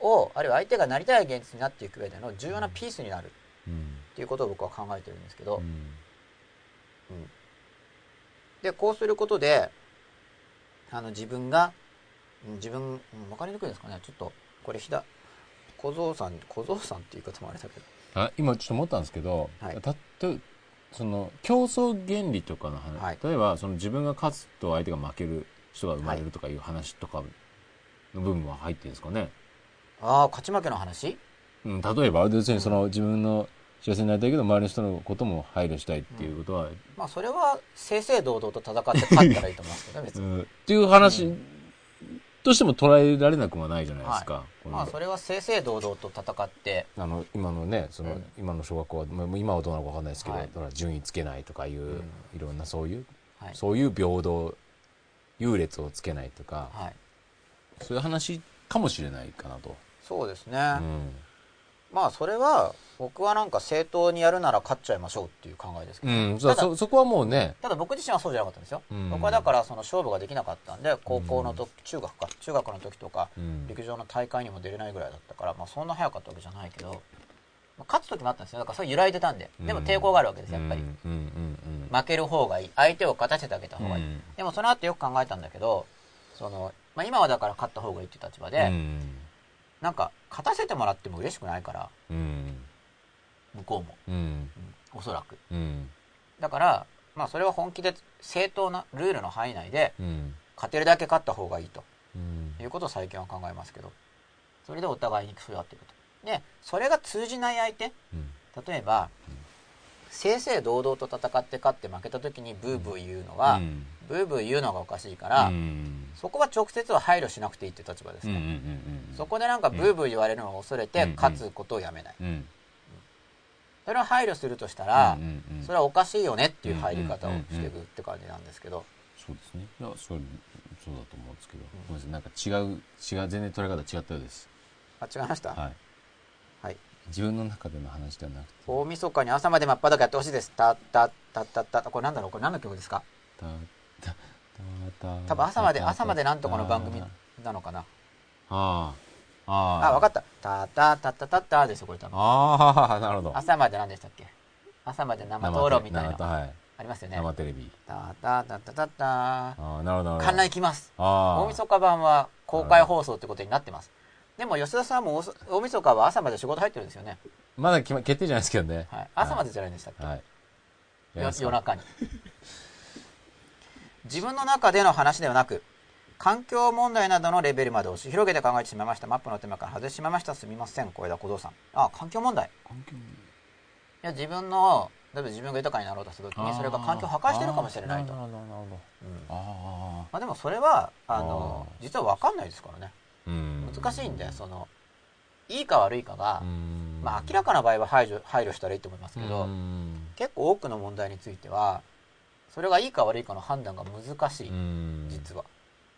をあるいは相手がなりたい現実になっていく上での重要なピースになるうん。っていうことを僕は考えてるんですけど、うん。でこうすることであの自分がうん自分、うん、分かりにくいですかねちょっと。これひだ小僧さん小僧さんっていう言い方もあれだけど。あ今ちょっと思ったんですけど、はい。たとその競争原理とかの話、はい。例えばその自分が勝つと相手が負ける人が生まれるとかいう話とかの部分は入ってるんですかね、ああ勝ち負けの話？うん、例えば要するにその自分の幸せになりたいけど周りの人のことも配慮したいっていうことは、まあそれは正々堂々と戦って勝ったらいいと思いますけど別うに、ん。っていう話としても捉えられなくもないじゃないですか、この。まあそれは正々堂々と戦って。あの今のねその、うん。今の小学校はまあ今はどうなのかわかんないですけど、はい。順位つけないとかいう、ん。いろんなそういう、はい。そういう平等優劣をつけないとか、はい。そういう話かもしれないかなと、そうですね、うん。まあそれは僕はなんか正当にやるなら勝っちゃいましょうっていう考えですけど、うん、そそそこはもうね、ただ僕自身はそうじゃなかったんですよ、うん。僕はだからその勝負ができなかったんで高校の時、中学か。中学の時とかうん。陸上の大会にも出れないぐらいだったから、まあ、そんな早かったわけじゃないけど、まあ勝つ時もあったんですよ。だからそれ揺らいでたんで。でも抵抗があるわけですやっぱり、うんうんうん。負ける方がいい。相手を勝たせてあげた方がいい、うん。でもその後よく考えたんだけどその、まあ、今はだから勝った方がいいっていう立場で、うん。なんか勝たせてもらっても嬉しくないからうん向こうも、うん。うんおそらく。うん。だから、まあ、それは本気で正当なルールの範囲内でうん。勝てるだけ勝った方がいいと。うん。いうことを最近は考えますけど。それでお互いに競い合っていくと。でそれが通じない相手うん。例えば正々堂々と戦って勝って負けた時にブーブー言うのは、うん。ブーブー言うのがおかしいから、うんそこは直接は配慮しなくていいっていう立場ですね、うんうんうんそこでなんかブーブー言われるのを恐れてうん勝つことをやめない、うんそれを配慮するとしたら、それはおかしいよねっていう入り方をしていくって感じなんですけど、そうですね。いやそうそうだと思うんですけど、ごめんなさい。なんか違う違う全然捉え方違ったようです。あ違いました、はい。はい。自分の中での話ではなくて。大晦日に朝まで真っ裸やってほしいです。たったったったったこれなんだろう？これ何の曲ですか？たたた多分朝まで朝までなんとかの番組あなのかな。ああああ分かった。たったたったたったですよこれ多分。ああなるほど。朝まで何でしたっけ？朝まで生討論みたいな。生はい。ありますよね。生テレビ。たったたったたったああなるほどなるほど。観覧行きます。あ大晦日版は公開放送ってことになってます。でも吉田さんも大大晦日は朝まで仕事入ってるんですよね、まだ決ま決定じゃないですけどね。はい、朝までじゃないんでしたっけ、はい。よ夜中に。自分の中での話ではなく環境問題などのレベルまで押し広げて考えてしまいました。マップのテーマから外してしまいました。すみません。小枝小僧さん。あ環境問題。いや自分の例えば自分が豊かになろうとした時にそれが環境を破壊してるかもしれないと。なるほどなるほど。うん。あまあ、でもそれはあのあ実は分かんないですからね。うん。難しいんでそのいいか悪いかが、うん。まあ、明らかな場合は排除配慮したらいいと思いますけど、うん。結構多くの問題についてはそれがいいか悪いかの判断が難しい、うん。実は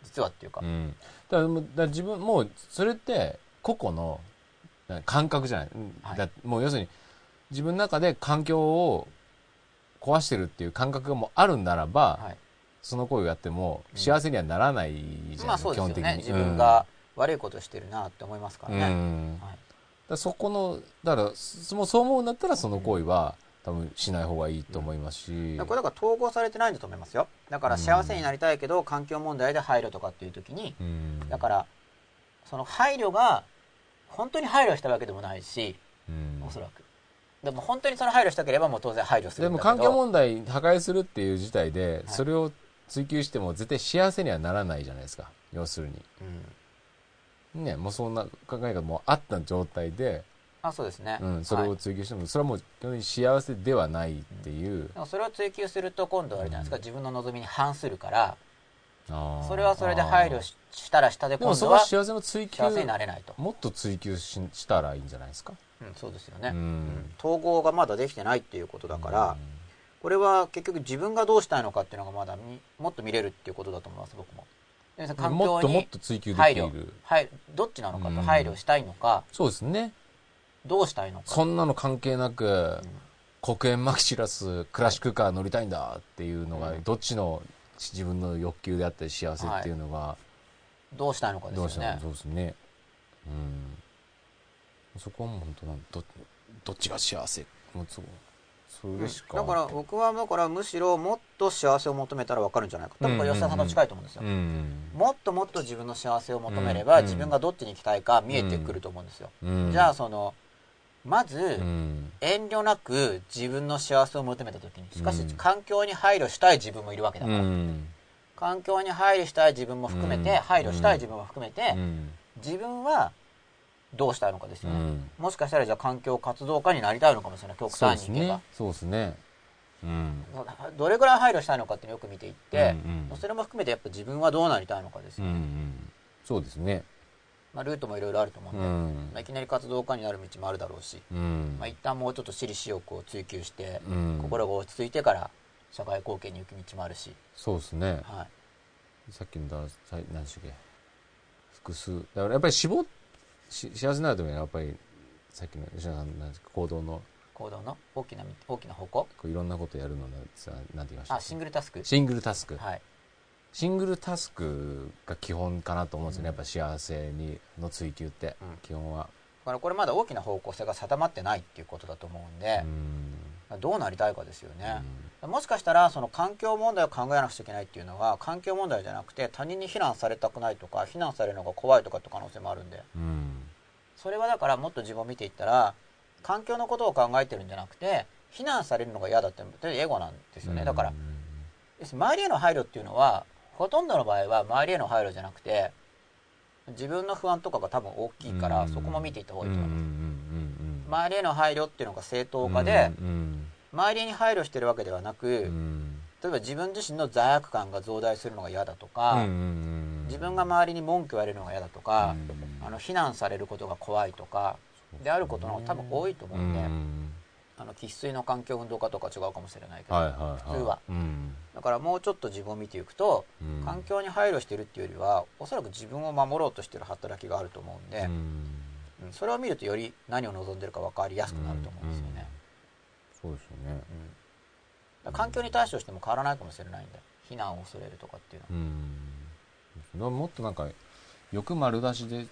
実はっていうか、うん。だからもうだ自分もうそれって個々のな感覚じゃない、うん。はい。だもう要するに自分の中で環境を壊してるっていう感覚がもうあるんならば、はい。その行為をやってもうん幸せにはならないじゃないですか、うですよ基本的に。ね自分が悪いことしてるなって思いますかうん、らね、うん。はい。らそこのだからそもそう思うんだったらその行為は多分しない方がいいと思いますし、これだから統合されてないんだと思いますよ。だから幸せになりたいけど環境問題で配慮とかっていう時にうん。だからその配慮が本当に配慮したわけでもないしうん。おそらく。でも本当にその配慮したければもう当然配慮するでも環境問題破壊するっていう事態で、それを追求しても絶対幸せにはならないじゃないですか。要するに。うん。ねもうそんな考えがもうあった状態で、あそうですね、うん、それをはい追求しても、それはもう基本的に幸せではないっていう、でもそれを追求すると今度はあれじゃないですか、自分の望みに反するから。それはそれで配慮ししたらしたで今度は幸せの追求幸せになれないと、もっと追求ししたらいいんじゃないですか？うん、そうですよね、うん。うん統合がまだできてないっていうことだから、これは結局自分がどうしたいのかっていうのがまだみもっと見れるっていうことだと思います僕も。環境にもっともっと追求で配慮。きるはい。どっちなのかうん。と配慮したいのか、そうですねどうしたいのか。そんなの関係なく、黒煙まき散らすクラシックカー乗りたいんだっていうのが、うん。どっちの自分の欲求であったり幸せっていうのが、どうしたいのかですどうしたよねらそうですね。うん。そこはもう本当なんどどっちが幸せ？もうそそれしか、だから僕はだからむしろもっと幸せを求めたら分かるんじゃないか。多分これ吉田さんと近いと思うんですよ、うんもっともっと自分の幸せを求めれば、うん自分がどっちに行きたいか見えてくると思うんですよ、うん。じゃあそのまず、うん。遠慮なく自分の幸せを求めた時にしかしうん環境に配慮したい自分もいるわけだうから、ん。環境に配慮したい自分も含めて、うん。配慮したい自分も含めて、うん。自分はどうしたいのかですよね、うん。もしかしたらじゃあ環境活動家になりたいのかもしれない。極端にいけば。ね。そうですね。うん。どれぐらい配慮したいのかっていうのをよく見ていって、うんうん。それも含めてやっぱ自分はどうなりたいのかですよ、うんうん。そうですねまあ、ルートもいろいろあると思うんうで、ん。まあ、いきなり活動家になる道もあるだろうし、うん。まあ、一旦もうちょっと私利私欲を追求して、うん。心が落ち着いてから社会貢献に行く道もあるし、そうですね。はい、さっきのだ何でしたっけ？複数。だからやっぱり絞っし幸せになるためにはやっぱりさっきの吉野さんなんですか行動の。行動の大きな大きな方向？こういろんなことやるのなんて言いましたあシングルタスク。シングルタスク、はいシングルタスクが基本かなと思うんですよね、やっぱ幸せにの追求って、うん。基本は。だからこれまだ大きな方向性が定まってないっていうことだと思うんでう、ん。どうなりたいかですよね、もしかしたらその環境問題を考えなくちゃいけないっていうのは環境問題じゃなくて他人に非難されたくないとか非難されるのが怖いとかって可能性もあるんで。うん。それはだからもっと自分を見ていったら環境のことを考えてるんじゃなくて非難されるのが嫌だってエゴなんですよね。だから周りへの配慮っていうのはほとんどの場合は周りへの配慮じゃなくて自分の不安とかが多分大きいからうん。そこも見ていった方がいいと思います。周りへの配慮っていうのが正当化でうん周りに配慮してるわけではなくうん。例えば自分自身の罪悪感が増大するのが嫌だとか、自分が周りに文句言われるのが嫌だとか、うん。あの非難されることが怖いとかであることの方が多分多いと思うんで、うんあの生粋の環境運動家とか違うかもしれないけど、はいはいはい。普通は。うん。だからもうちょっと自分を見ていくと、うん。環境に配慮してるっていうよりはおそらく自分を守ろうとしてる働きがあると思うんで、うん。うんそれを見るとより何を望んでるか分かりやすくなると思うんですよね、そうですよね。うん。環境に対処しても変わらないかもしれないんで非難を恐れるとかっていうのは。うん。もっとなんか欲丸出しで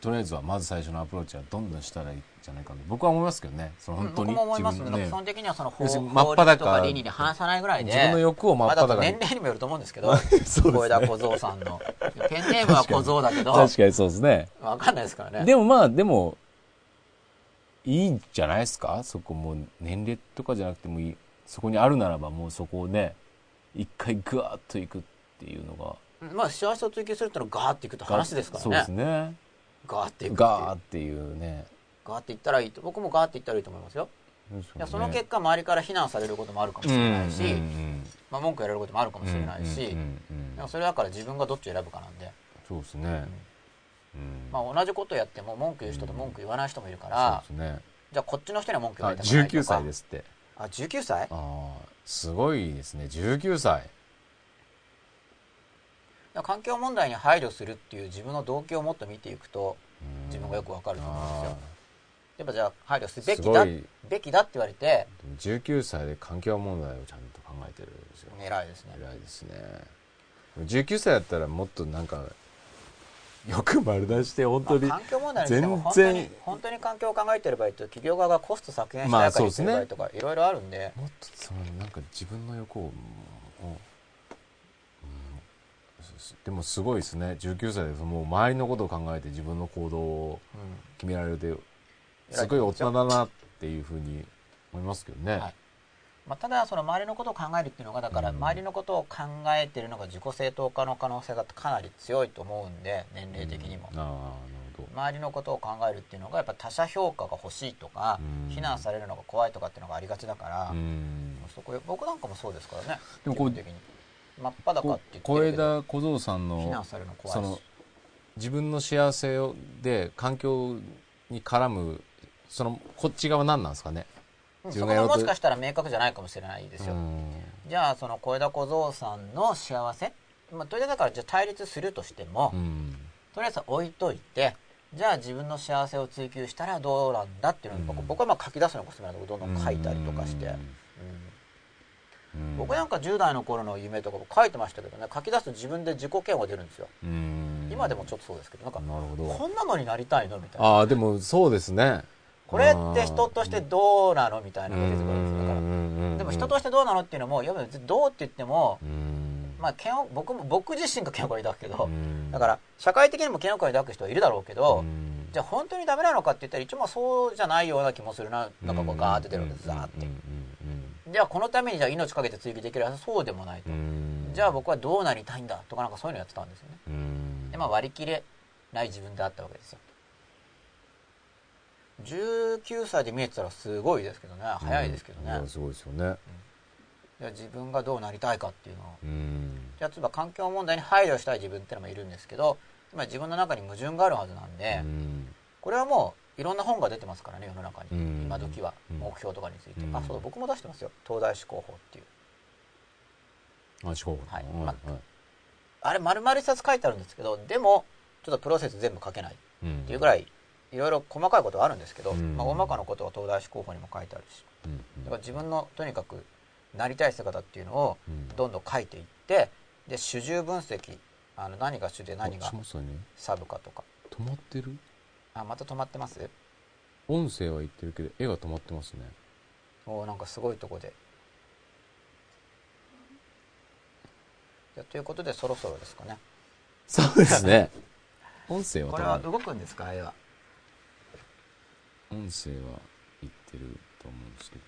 とりあえずはまず最初のアプローチはどんどんしたらいいんじゃないかな僕は思いますけどね。その本当に僕も思いますね。ね基本的にはその法法律とか倫理に反さないぐらいで。自分の欲を真っ裸に。年齢にもよると思うんですけど。そうですね。小枝小僧さんの。ペンネームは小僧だけど。確かに。そうですね。わかんないですからね。でもまあでもいいんじゃないですか？そこもう年齢とかじゃなくてもいい。そこにあるならばもうそこをね一回グワーッといくっていうのが。まあ幸せを追求するってのはガーっていくと話ですからね。そうですね。ガーっていくっていう。ガーっていうねガーっていったらいいと僕もガーっていったらいいと思いますよ。いやその結果周りから非難されることもあるかもしれないし、まあ、文句言われることもあるかもしれないし、うそれだから自分がどっちを選ぶかなんで、そうですね、うん。まあ、同じことやっても文句言う人と文句言わない人もいるから、じゃあこっちの人には文句言わあれたくないとか。19歳ですって。あ19歳？ああすごいですね。19歳。環境問題に配慮するっていう自分の動機をもっと見ていくとうん自分がよくわかると思うんですよ。あやっぱじゃあ配慮すべきだべきだって言われてーでも19歳で環境問題をちゃんと考えてるんですよ。偉いですね。偉いですね。19歳だったらもっとなんかよく丸出して本当に、まあ環境問題全然。本当に環境を考えてる場合と企業側がコスト削減しまあたいから言ってるそうですね。場合とかいろいろあるんで、もっとそのなんか自分の欲をもう、うんす。でもすごいですね。19歳でもう周りのことを考えて自分の行動をうん。決められるで偉いすごい大人だなっていうふうに思いますけどね、はい。まあ、ただその周りのことを考えるっていうのがだからうん。周りのことを考えてるのが自己正当化の可能性がかなり強いと思うんで年齢的にも。ああなるほど。周りのことを考えるっていうのがやっぱ他者評価が欲しいとかうん。非難されるのが怖いとかっていうのがありがちだからうん。そこ僕なんかもそうですからね。でもこう基本的に。真っ裸ってこ言って小枝小僧さん非難のされるの怖いし。自分の幸せをで環境に絡むそのこっち側何なんですかね？がやろうとそこがもしかしたら明確じゃないかもしれないですよ。うん。じゃあその小枝小僧さんの幸せ？まあとりあえずだからじゃあ対立するとしても、うん。とりあえず置いといてじゃあ自分の幸せを追求したらどうなんだっていうのを僕,、はまあ書き出すのがおすすめなのでどんどん書いたりとかして、僕なんか10代の頃の夢とか僕書いてましたけどね。書き出すと自分で自己嫌悪が出るんですよ。うん。今でもちょっとそうですけどなんかこんなのになりたいの？みたいな。ああでもそうですねこれって人としてどうなのみたいなのが出てくるんですかららでも人としてどうなのっていうのもいや別にどうって言ってもうん。まあ嫌悪僕も僕自身が嫌悪を抱くけどうん。だから社会的にも嫌悪を抱く人はいるだろうけど、うん。じゃあ本当にダメなのかって言ったら一応まあそうじゃないような気もするななんかこうガーって出るわけですザーって。うんじゃあこのためにじゃあ命かけて追求できるはずそうでもないと。じゃあ僕はどうなりたいんだとかなんかそういうのやってたんですよね。うん。でまあ割り切れない自分であったわけですよ19歳で見えてたらすごいですけどね。早いですけどね、いやすごいですよね。じゃあ自分がどうなりたいかっていうのを。うん。じゃあ例えば環境問題に配慮したい自分ってのもいるんですけどつまり自分の中に矛盾があるはずなんで、うん。これはもういろんな本が出てますからね世の中に、うん。今時はうん。目標とかについて、うん。あそうだ僕も出してますよ。東大志向法っていう。あ四国はい。うんまあれ丸々一冊書いてあるんですけどでもちょっとプロセス全部書けないっうんていうぐらいいろいろ細かいことはあるんですけど、うん。まあ、大まかなことは東大志向法にも書いてあるしうんだから自分のとにかくなりたい姿っていうのをうん。どんどん書いていってで主従分析あの何が主で何がサブかとか。止まってる？あまた止まってます？音声は言ってるけど絵が止まってますね。おーなんかすごいとこで。ということでそろそろですかね。そうですね。音声はこれは動くんですか？絵は音声は言ってると思うんですけど。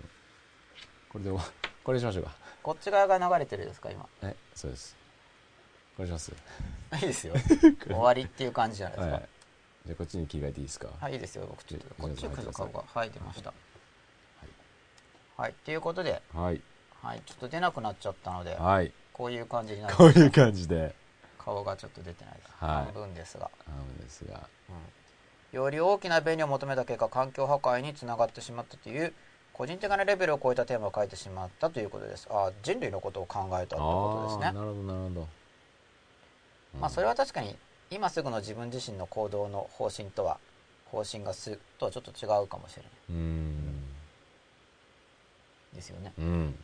これで終わこれにしましょうか。こっち側が流れてるですか今？えそうです。これします。いいですよ。終わりっていう感じじゃないですか。はい。じゃあこっちに切り替えていいですか？はい、いいですよ。僕ちょっとじこっちじゃあ来る顔がはい出ました。い。はい。ということで。はい。はい。ちょっと出なくなっちゃったのではい。こういう感じになるこういう感じで。顔がちょっと出てない。です、はい。半分ですが、なんですが。うん、より大きな便利を求めた結果環境破壊につながってしまったという個人的なレベルを超えたテーマを書いてしまったということです。あ人類のことを考えたということですね。なるほどなるほど。まあそれは確かに今すぐの自分自身の行動の方針とは方針がすとはちょっと違うかもしれなうん。いですよね。うん。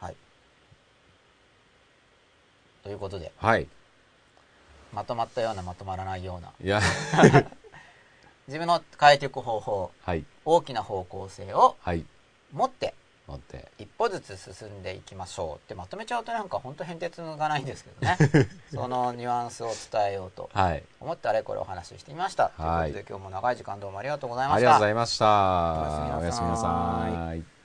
はい。ということで。はい。まとまったようなまとまらないような。いや 自分の変えていく方法はい。大きな方向性をはい。持って待って。一歩ずつ進んでいきましょう。ってまとめちゃうとなんか本当変哲がないんですけどね。そのニュアンスを伝えようと。はい。思ってあれこれお話ししてみました、はい。ということで今日も長い時間どうもありがとうございました。ありがとうございました。おやすみなさい